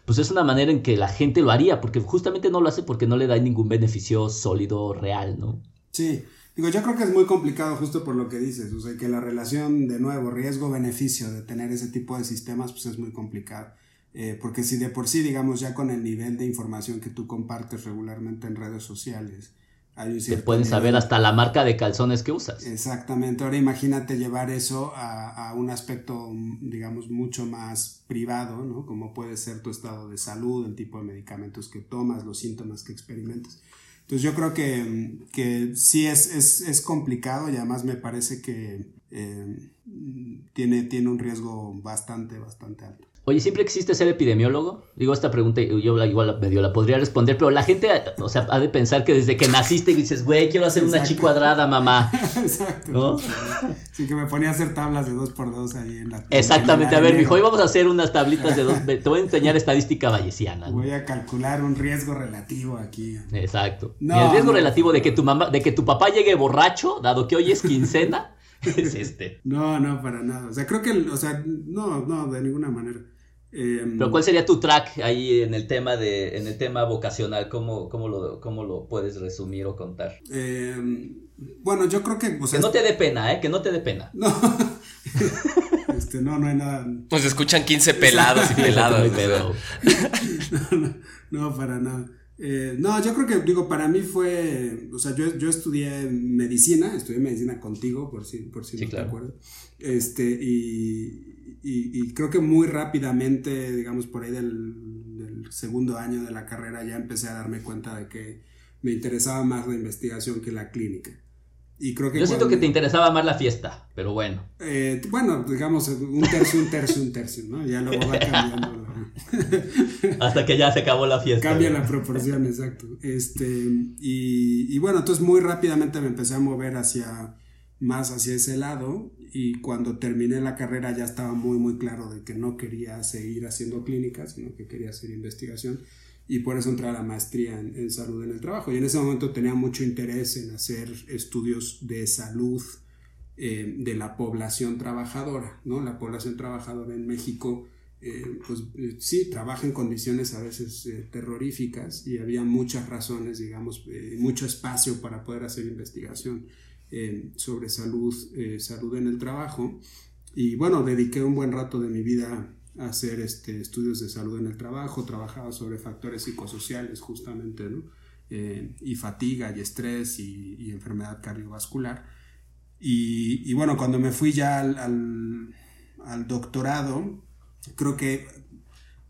pues es una manera en que la gente lo haría, porque justamente no lo hace porque no le da ningún beneficio sólido, real, ¿no? Sí, digo, yo creo que es muy complicado justo por lo que dices, o sea, que la relación, de nuevo, riesgo-beneficio de tener ese tipo de sistemas, pues es muy complicado. Eh, porque si de por sí, digamos, ya con el nivel de información que tú compartes regularmente en redes sociales, te pueden saber hasta la marca de calzones que usas. Exactamente. Ahora imagínate llevar eso a, un aspecto, digamos, mucho más privado, ¿no? Como puede ser tu estado de salud, el tipo de medicamentos que tomas, los síntomas que experimentas. Entonces yo creo que, que sí es, es, es complicado y además me parece que eh, tiene, tiene un riesgo bastante, bastante alto. Oye, ¿siempre existe ser epidemiólogo? Digo, esta pregunta yo la, igual medio la podría responder, pero la gente, o sea, ha de pensar que desde que naciste dices, güey, quiero hacer una chi cuadrada, mamá. <laughs> Exacto. ¿No? Sí, que me ponía a hacer tablas de dos por dos ahí en la... Exactamente, a ver, mijo, hoy vamos a hacer unas tablitas de dos, te voy a enseñar estadística bayesiana. Voy a calcular un riesgo relativo aquí. Exacto. el riesgo relativo de que tu mamá, de que tu papá llegue borracho, dado que hoy es quincena, <laughs> es este. No, no, para nada. O sea, creo que, o sea, no, no, de ninguna manera. Em, Pero ¿cuál sería tu track ahí en el tema de, en el tema vocacional? ¿Cómo, cómo, lo, cómo lo puedes resumir o contar? Em, bueno, yo creo que. que no te dé pena, ¿eh? Que no te dé pena. <laughs> No. <laughs> este, no, no hay nada. Pues escuchan 15 pelados y <laughs> pelados. no, no, no, para nada. Eh, no, yo creo que, digo, para mí fue, o sea, yo, yo estudié medicina, estudié medicina contigo, por si, por si no te acuerdas. Este, y, y, creo que muy rápidamente, digamos, por ahí del, segundo año de la carrera ya empecé a darme cuenta de que me interesaba más la investigación que la clínica. Y creo que Yo siento que te interesaba más la fiesta, pero bueno. Eh, bueno, digamos, un tercio, un tercio, un tercio, ¿no? Ya luego va cambiando. <laughs> Hasta que ya se acabó la fiesta. Cambia la proporción, exacto. Este, y, y bueno, entonces muy rápidamente me empecé a mover hacia más hacia ese lado y cuando terminé la carrera ya estaba muy muy claro de que no quería seguir haciendo clínicas, sino que quería hacer investigación y por eso entré a la maestría en, salud en el trabajo y en ese momento tenía mucho interés en hacer estudios de salud eh, de la población trabajadora, ¿no? La población trabajadora en México eh, pues eh, sí, trabaja en condiciones a veces eh, terroríficas y había muchas razones, digamos, mucho espacio para poder hacer investigación sobre salud, salud en el trabajo. Y bueno, dediqué un buen rato de mi vida a hacer este, estudios de salud en el trabajo, trabajaba sobre factores psicosociales justamente, ¿no? y fatiga y estrés y, enfermedad cardiovascular. Y, bueno, cuando me fui ya al, al doctorado, creo que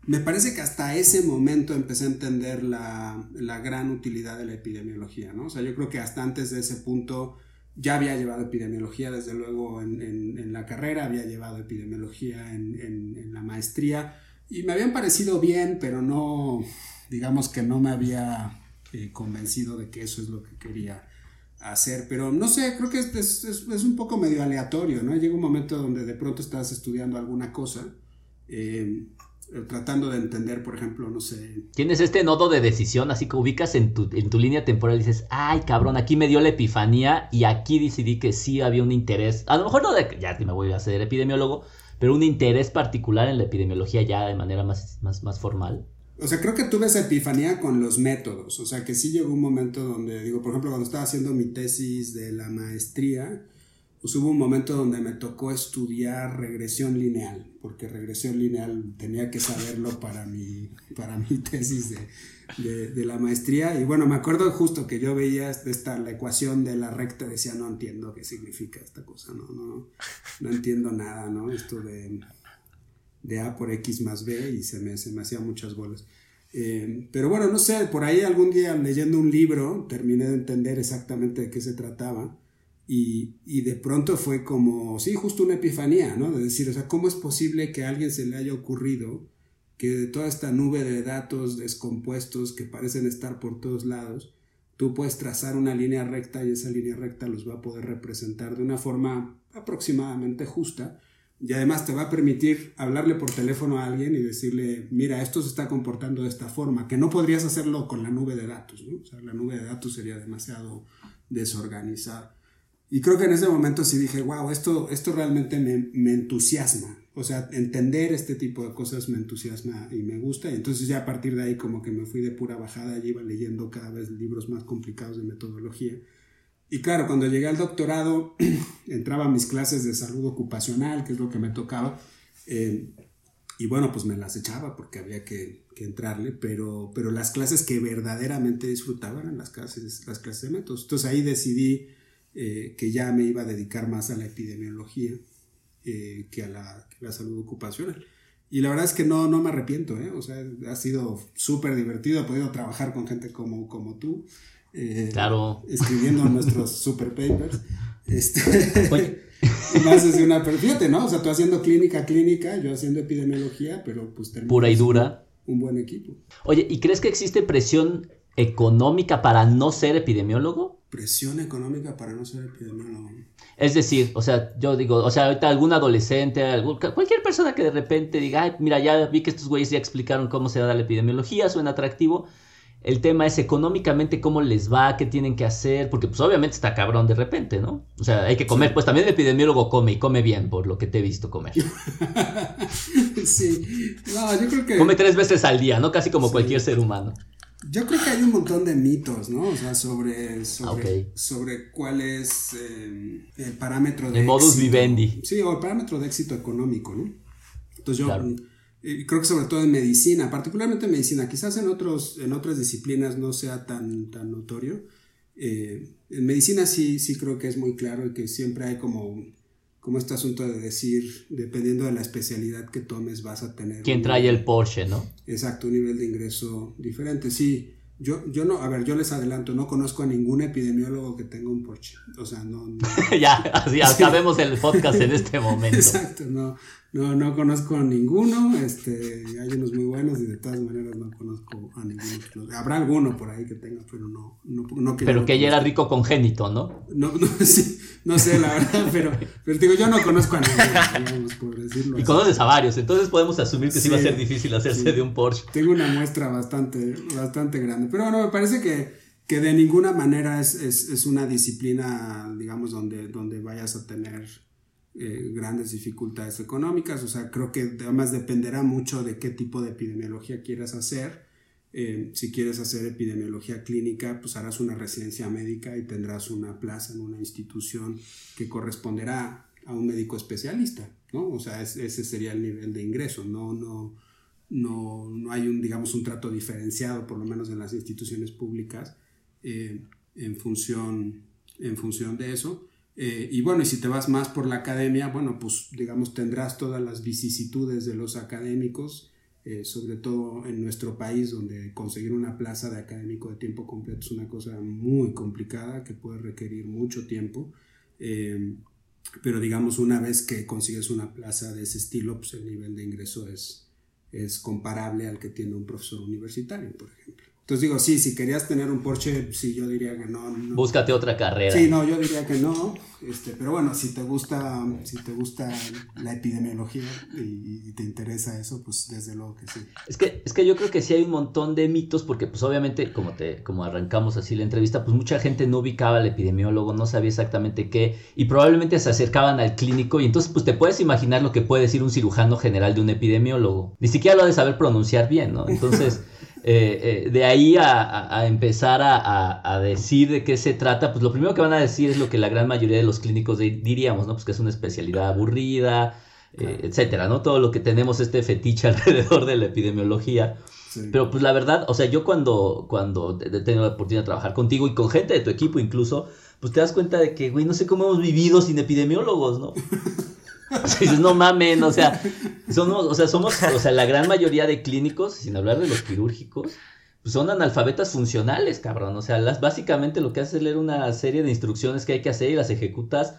me parece que hasta ese momento empecé a entender la, gran utilidad de la epidemiología, ¿no? O sea, yo creo que hasta antes de ese punto ya había llevado epidemiología, desde luego, en, la carrera, había llevado epidemiología en, la maestría, y me habían parecido bien, pero no, digamos que no me había eh, convencido de que eso es lo que quería hacer, pero no sé, creo que es, es, es, un poco medio aleatorio, ¿no? Llega un momento donde de pronto estás estudiando alguna cosa eh, tratando de entender, por ejemplo, no sé. Tienes este nodo de decisión, así que ubicas en tu, en tu línea temporal y dices, ay cabrón, aquí me dio la epifanía y aquí decidí que sí había un interés, a lo mejor no de, ya me voy a hacer epidemiólogo, pero un interés particular en la epidemiología ya de manera más, más, más formal. O sea, creo que tuve esa epifanía con los métodos. O sea, que sí llegó un momento donde, digo, por ejemplo, cuando estaba haciendo mi tesis de la maestría, pues hubo un momento donde me tocó estudiar regresión lineal, porque regresión lineal tenía que saberlo para mi, para mi <laughs> tesis de, de, la maestría. Y bueno, me acuerdo justo que yo veía esta, la ecuación de la recta, decía, no entiendo qué significa esta cosa, no, no, no entiendo nada, ¿no? Esto de, de A por X más B y se me, se me hacían muchas bolas. Eh, pero bueno, no sé, por ahí algún día leyendo un libro terminé de entender exactamente de qué se trataba y, de pronto fue como, sí, justo una epifanía, ¿no? De decir, o sea, ¿cómo es posible que a alguien se le haya ocurrido que de toda esta nube de datos descompuestos que parecen estar por todos lados, tú puedes trazar una línea recta y esa línea recta los va a poder representar de una forma aproximadamente justa y además te va a permitir hablarle por teléfono a alguien y decirle, mira, esto se está comportando de esta forma, que no podrías hacerlo con la nube de datos, ¿no? O sea, la nube de datos sería demasiado desorganizada. Y creo que en ese momento sí dije, wow, esto, esto realmente me, me, entusiasma. O sea, entender este tipo de cosas me entusiasma y me gusta. Y entonces ya a partir de ahí como que me fui de pura bajada y iba leyendo cada vez libros más complicados de metodología. Y claro, cuando llegué al doctorado, <clears throat> entraba a mis clases de salud ocupacional, que es lo que me tocaba. Eh, y bueno, pues me las echaba porque había que, que, entrarle, pero, pero las clases que verdaderamente disfrutaba eran las clases, las clases de métodos. Entonces ahí decidí eh, que ya me iba a dedicar más a la epidemiología eh, que, a la, salud ocupacional. Y la verdad es que no, no me arrepiento, ¿eh? o sea, ha sido súper divertido, he podido trabajar con gente como, como tú, claro. escribiendo <laughs> nuestros super papers. Este, más desde una, pero fíjate, ¿no? O sea, tú haciendo clínica, clínica, yo haciendo epidemiología, pero pues Pura y dura. Un buen equipo. Oye, ¿y crees que existe presión económica para no ser epidemiólogo? Presión económica para no ser epidemiólogo. Es decir, o sea, yo digo, o sea, ahorita algún adolescente, cualquier persona que de repente diga, mira, ya vi que estos güeyes ya explicaron cómo se da la epidemiología, suena atractivo. El tema es económicamente cómo les va, qué tienen que hacer, porque pues obviamente está cabrón de repente, ¿no? O sea, hay que comer, pues también el epidemiólogo come y come bien, por lo que te he visto comer. <laughs> sí, no, yo creo que... Come tres veces al día, ¿no? Casi como cualquier ser humano. Yo creo que hay un montón de mitos, ¿no? O sea, sobre, sobre, cuál es eh, el parámetro de el modus vivendi. Sí, o el parámetro de éxito económico, ¿no? Entonces yo eh, creo que sobre todo en medicina, particularmente en medicina, quizás en, otros, en otras disciplinas no sea tan, tan notorio. Eh, en medicina sí, sí creo que es muy claro y que siempre hay como como este asunto de decir, dependiendo de la especialidad que tomes, vas a tener... ¿Quién trae el Porsche, no? Exacto, un nivel de ingreso diferente. Sí, yo, yo no, a ver, yo les adelanto, no conozco a ningún epidemiólogo que tenga un Porsche. O sea, no. <laughs> ya, así acabemos el podcast en este <laughs> momento. Exacto, no, no, no conozco a ninguno. Este, hay unos muy buenos y de todas maneras no conozco a ninguno. Habrá alguno por ahí que tenga, pero no, no, no que Pero que ella era rico congénito, ¿no? No, no, <laughs> sí, no sé, la verdad, pero, pero digo, yo no conozco a ninguno, digamos, por decirlo. Y conoces a varios, entonces podemos asumir que sí, va a ser difícil hacerse de un Porsche. Tengo una muestra bastante, bastante grande. Pero bueno, me parece que, que de ninguna manera es, es, es, una disciplina, digamos, donde, donde vayas a tener eh, grandes dificultades económicas. O sea, creo que además dependerá mucho de qué tipo de epidemiología quieras hacer. Eh, si quieres hacer epidemiología clínica, pues harás una residencia médica y tendrás una plaza en una institución que corresponderá a un médico especialista, ¿no? O sea, ese sería el nivel de ingreso, no, no, no, no hay un, digamos, un trato diferenciado, por lo menos en las instituciones públicas, eh, en, función, en función de eso. Eh, y bueno, y si te vas más por la academia, bueno, pues digamos tendrás todas las vicisitudes de los académicos, eh, sobre todo en nuestro país, donde conseguir una plaza de académico de tiempo completo es una cosa muy complicada que puede requerir mucho tiempo. pero digamos, una vez que consigues una plaza de ese estilo, pues el nivel de ingreso es, es comparable al que tiene un profesor universitario, por ejemplo. Entonces digo, sí, si querías tener un Porsche, sí, yo diría que no. Búscate otra carrera. Sí, no, yo diría que no. Este, pero bueno, si te gusta, si te gusta la epidemiología y, te interesa eso, pues desde luego que sí. Es que, es que yo creo que sí hay un montón de mitos, porque pues obviamente, como te, como arrancamos así la entrevista, pues mucha gente no ubicaba al epidemiólogo, no sabía exactamente qué, y probablemente se acercaban al clínico, y entonces pues te puedes imaginar lo que puede decir un cirujano general de un epidemiólogo. Ni siquiera lo ha de saber pronunciar bien, ¿no? Entonces. <laughs> Eh, eh, de ahí a, empezar a, decir de qué se trata, pues lo primero que van a decir es lo que la gran mayoría de los clínicos diríamos, ¿no? Pues que es una especialidad aburrida, eh, etcétera, ¿no? Todo lo que tenemos este fetiche <laughs> alrededor de la epidemiología. Pero pues la verdad, o sea, yo cuando, cuando he tenido la oportunidad de trabajar contigo y con gente de tu equipo incluso, pues te das cuenta de que, güey, no sé cómo hemos vivido sin epidemiólogos, ¿no? <laughs> <laughs> O sea, dices, no mamen, o sea, somos, o sea, somos, o sea, la gran mayoría de clínicos, sin hablar de los quirúrgicos, pues son analfabetas funcionales, cabrón. O sea, las, básicamente lo que haces es leer una serie de instrucciones que hay que hacer y las ejecutas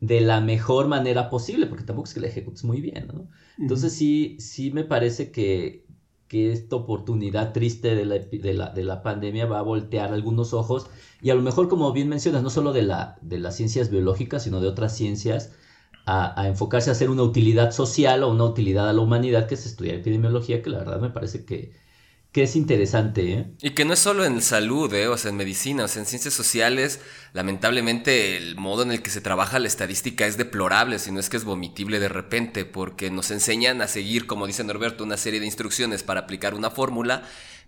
de la mejor manera posible, porque tampoco es que la ejecutes muy bien, ¿no? Entonces sí, sí me parece que, que esta oportunidad triste de la, de, la, de la, pandemia va a voltear algunos ojos y a lo mejor, como bien mencionas, no solo de, la, de las ciencias biológicas, sino de otras ciencias, a, enfocarse a hacer una utilidad social o una utilidad a la humanidad, que es estudiar epidemiología, que la verdad me parece que, que es interesante. ¿eh? Y que no es solo en salud, ¿eh? o sea, en medicina, o sea, en ciencias sociales, lamentablemente el modo en el que se trabaja la estadística es deplorable, si no es que es vomitible de repente, porque nos enseñan a seguir, como dice Norberto, una serie de instrucciones para aplicar una fórmula,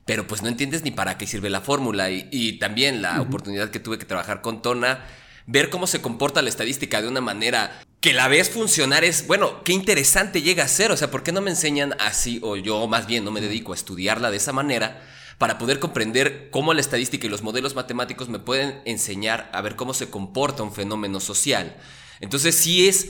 pero pues no entiendes ni para qué sirve la fórmula. Y, también la oportunidad que tuve que trabajar con Tona, ver cómo se comporta la estadística de una manera que la ves funcionar es, bueno, qué interesante llega a ser, o sea, ¿por qué no me enseñan así, o yo más bien no me dedico a estudiarla de esa manera, para poder comprender cómo la estadística y los modelos matemáticos me pueden enseñar a ver cómo se comporta un fenómeno social? Entonces sí es,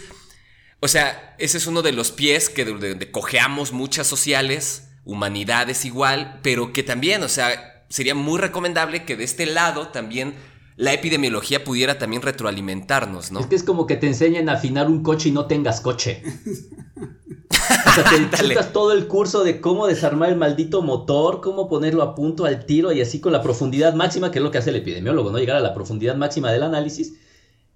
o sea, ese es uno de los pies que de, cojeamos muchas sociales, humanidades igual, pero que también, o sea, sería muy recomendable que de este lado también la epidemiología pudiera también retroalimentarnos, ¿no? Es que es como que te enseñen a afinar un coche y no tengas coche. o sea, te <laughs> chutas todo el curso de cómo desarmar el maldito motor, cómo ponerlo a punto al tiro y así con la profundidad máxima, que es lo que hace el epidemiólogo, ¿no? Llegar a la profundidad máxima del análisis.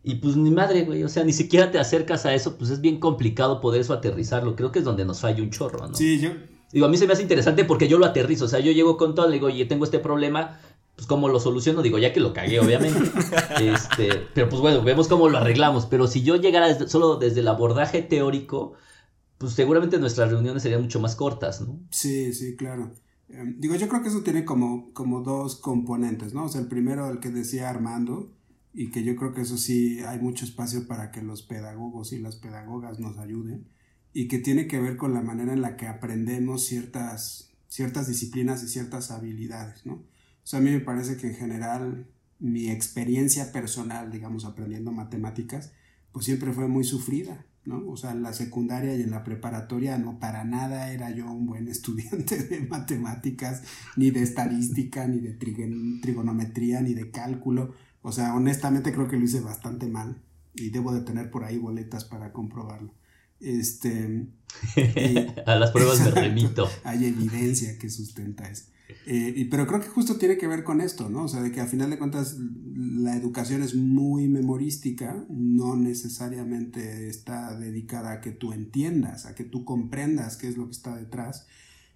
Y pues ni madre, güey, o sea, ni siquiera te acercas a eso, pues es bien complicado poder eso aterrizarlo. Creo que es donde nos falla un chorro, ¿no? Sí, yo. Digo, a mí se me hace interesante porque yo lo aterrizo, o sea, yo llego con todo, le digo, oye, tengo este problema, pues cómo lo soluciono, digo, ya que lo cagué, obviamente. <laughs> este, pero pues bueno, vemos cómo lo arreglamos. Pero si yo llegara solo desde el abordaje teórico, pues seguramente nuestras reuniones serían mucho más cortas, ¿no? Sí, sí, claro. Em, digo, yo creo que eso tiene como, como dos componentes, ¿no? O sea, el primero, el que decía Armando, y que yo creo que eso sí hay mucho espacio para que los pedagogos y las pedagogas nos ayuden, y que tiene que ver con la manera en la que aprendemos ciertas, ciertas disciplinas y ciertas habilidades, ¿no? O sea, a mí me parece que en general mi experiencia personal, digamos, aprendiendo matemáticas, pues siempre fue muy sufrida, ¿no? O sea, en la secundaria y en la preparatoria no para nada era yo un buen <laughs> estudiante de matemáticas, ni de estadística, ni de trigonometría, ni de cálculo. O sea, honestamente creo que lo hice bastante mal y debo de tener por ahí boletas para comprobarlo. Este, <laughs> a las pruebas me <laughs> remito. Hay evidencia que sustenta eso. Eh, pero creo que justo tiene que ver con esto, ¿no? O sea, de que a final de cuentas la educación es muy memorística, no necesariamente está dedicada a que tú entiendas, a que tú comprendas qué es lo que está detrás.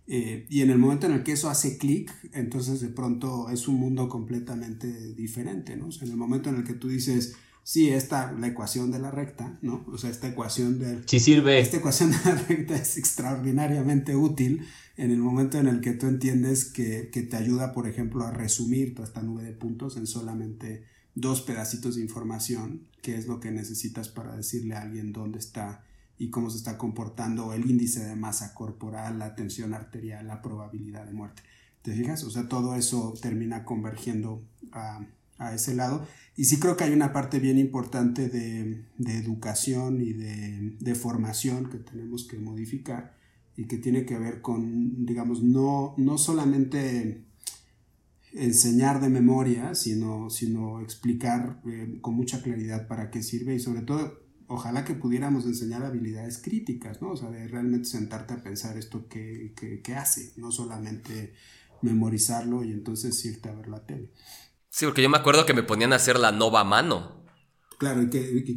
Eh, y en el momento en el que eso hace clic, entonces de pronto es un mundo completamente diferente, ¿no? O sea, en el momento en el que tú dices, sí, esta, la ecuación de la recta, ¿no? O sea, esta ecuación de... Sí sirve. Esta ecuación de la recta es extraordinariamente útil en el momento en el que tú entiendes que, que te ayuda, por ejemplo, a resumir toda esta nube de puntos en solamente dos pedacitos de información, que es lo que necesitas para decirle a alguien dónde está y cómo se está comportando el índice de masa corporal, la tensión arterial, la probabilidad de muerte. ¿Te fijas? O sea, todo eso termina convergiendo a, a ese lado. Y sí creo que hay una parte bien importante de, de educación y de, de, formación que tenemos que modificar y que tiene que ver con, digamos, no, no solamente enseñar de memoria, sino, sino explicar eh, con mucha claridad para qué sirve y sobre todo ojalá que pudiéramos enseñar habilidades críticas, ¿no? O sea, de realmente sentarte a pensar esto que, que, que hace, no solamente memorizarlo y entonces irte a ver la tele. Sí, porque yo me acuerdo que me ponían a hacer la nova mano. Claro, ¿y,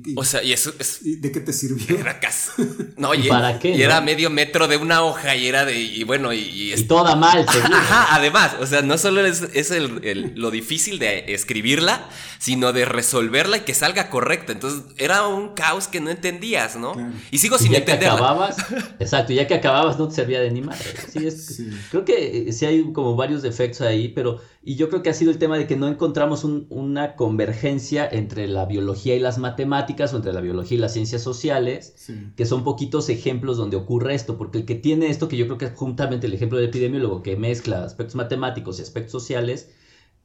y O sea, y eso es... ¿y ¿de qué te sirvió? <laughs> Era casi... <laughs> No, y, ¿Para qué, y no? era medio metro de una hoja y era de... Y bueno, y... y Y toda mal, seguro. Ajá, además, o sea, no solo es, es el, el- lo difícil de escribirla, sino de resolverla y que salga correcta. Entonces, era un caos que no entendías, ¿no? Claro. Y sigo Y sin ya que acababas, exacto, ya que acababas no te servía de ni madre. Sí, es, Sí. Creo que eh, sí hay como varios defectos ahí, pero y yo creo que ha sido el tema de que no encontramos un- una convergencia entre la biología y las matemáticas o entre la biología y las ciencias sociales, Sí. que son poquitos ejemplos donde ocurre esto, porque el que tiene esto, que yo creo que es juntamente el ejemplo del epidemiólogo que mezcla aspectos matemáticos y aspectos sociales,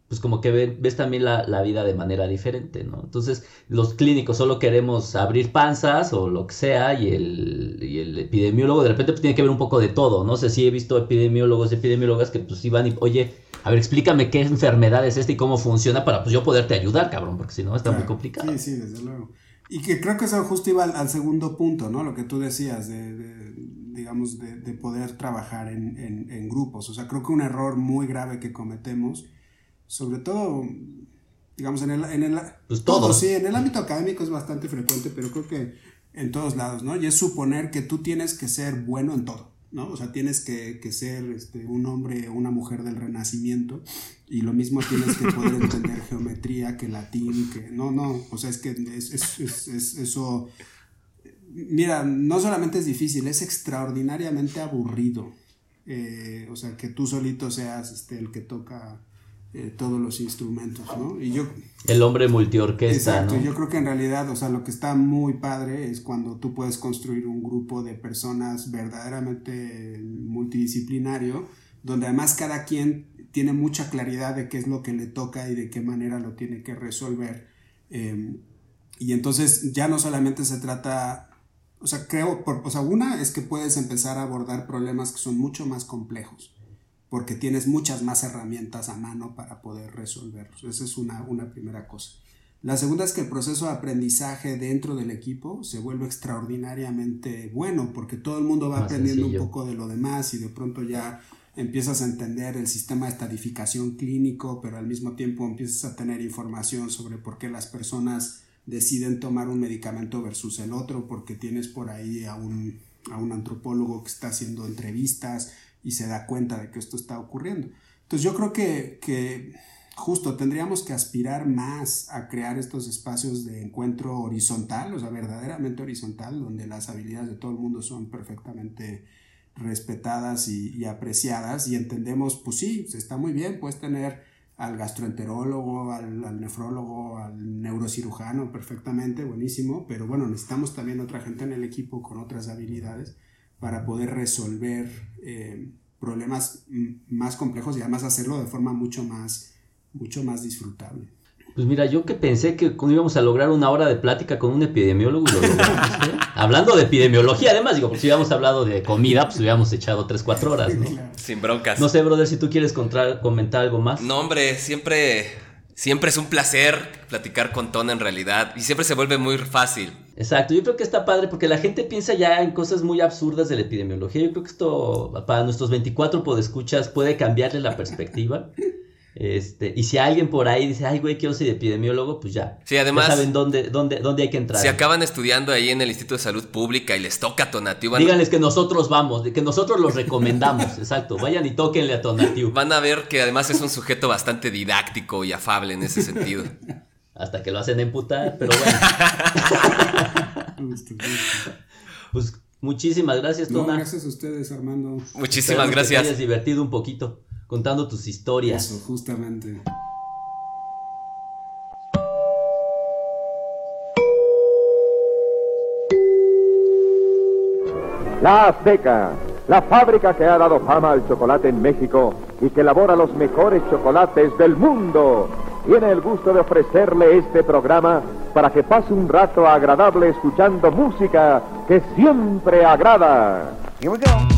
pues como que ve- ves también la, la vida de manera diferente, ¿no? Entonces, los clínicos solo queremos abrir panzas o lo que sea, y el, y el epidemiólogo de repente pues, tiene que ver un poco de todo. No sé si he visto epidemiólogos epidemiólogas que pues iban y, oye, a ver, explícame qué enfermedad es esta y cómo funciona para pues yo poderte ayudar, cabrón, porque si no está muy complicado. Sí, sí, desde luego. Y que creo que eso justo iba al, al segundo punto, ¿no? Lo que tú decías, de, de, digamos, de, de poder trabajar en, en, en grupos. O sea, creo que un error muy grave que cometemos, sobre todo, digamos, en el... En el Pues todo, sí, en el ámbito académico es bastante frecuente, pero creo que en todos lados, ¿no? Y es suponer que tú tienes que ser bueno en todo, ¿no? O sea, tienes que, que ser este, un hombre o una mujer del renacimiento y lo mismo tienes que poder <laughs> entender geometría que latín, que no, no, o sea, es que es, es, es, es- eso, mira, no solamente es difícil, es extraordinariamente aburrido. Eh, o sea, que tú solito seas este, el que toca eh, todos los instrumentos, ¿no? Y yo, El hombre multiorquesta, Exacto, ¿no? yo creo que en realidad, o sea, lo que está muy padre es cuando tú puedes construir un grupo de personas verdaderamente multidisciplinario, donde además cada quien tiene mucha claridad de qué es lo que le toca y de qué manera lo tiene que resolver. Eh, y entonces ya no solamente se trata, o sea, creo, por, o sea, una es que puedes empezar a abordar problemas que son mucho más complejos porque tienes muchas más herramientas a mano para poder resolverlos. Esa es una, una primera cosa. La segunda es que el proceso de aprendizaje dentro del equipo se vuelve extraordinariamente bueno porque todo el mundo va Más aprendiendo sencillo. un poco de lo demás y de pronto ya empiezas a entender el sistema de estadificación clínico, pero al mismo tiempo empiezas a tener información sobre por qué las personas deciden tomar un medicamento versus el otro, porque tienes por ahí a un, a un antropólogo que está haciendo entrevistas y se da cuenta de que esto está ocurriendo. Entonces yo creo que, que justo tendríamos que aspirar más a crear estos espacios de encuentro horizontal, o sea, verdaderamente horizontal, donde las habilidades de todo el mundo son perfectamente respetadas y, y apreciadas y entendemos, pues sí, está muy bien, puedes tener al gastroenterólogo, al, al nefrólogo, al neurocirujano perfectamente, buenísimo, pero bueno, necesitamos también otra gente en el equipo con otras habilidades para poder resolver eh, problemas más complejos y además hacerlo de forma mucho más, mucho más disfrutable. Pues mira, yo que pensé que con- íbamos a lograr una hora de plática con un epidemiólogo y lo logramos, ¿eh? <laughs> Hablando de epidemiología, además, digo, pues si hubiéramos hablado de comida, pues hubiéramos echado 3, 4 horas, ¿no? Sin broncas. No sé, brother, si tú quieres comentar algo más. No, hombre, siempre, siempre es un placer platicar con Tona en realidad. Y siempre se vuelve muy fácil. Exacto, yo creo que está padre porque la gente piensa ya en cosas muy absurdas de la epidemiología. Yo creo que esto para nuestros 24 podescuchas puede cambiarle la perspectiva. Este, y si alguien por ahí dice, ay, güey, quiero ser epidemiólogo, pues ya. Sí, además- Ya saben dónde, dónde, dónde hay que entrar. Si acaban estudiando ahí en el Instituto de Salud Pública y les toca Tonatiuh, van, Díganles que nosotros vamos, que nosotros los recomendamos, <laughs> exacto. Vayan y tóquenle a Tonatiu. van a ver que además es un sujeto bastante didáctico y afable en ese sentido. Hasta que lo hacen emputar, pero <laughs> bueno. pues muchísimas gracias, No, Tona. gracias a ustedes, Armando. Muchísimas Esperemos que te gracias. hayas divertido un poquito contando tus historias. Eso, justamente. La Azteca, la fábrica que ha dado fama al chocolate en México y que elabora los mejores chocolates del mundo, tiene el gusto de ofrecerle este programa para que pase un rato agradable escuchando música que siempre agrada. Here we go.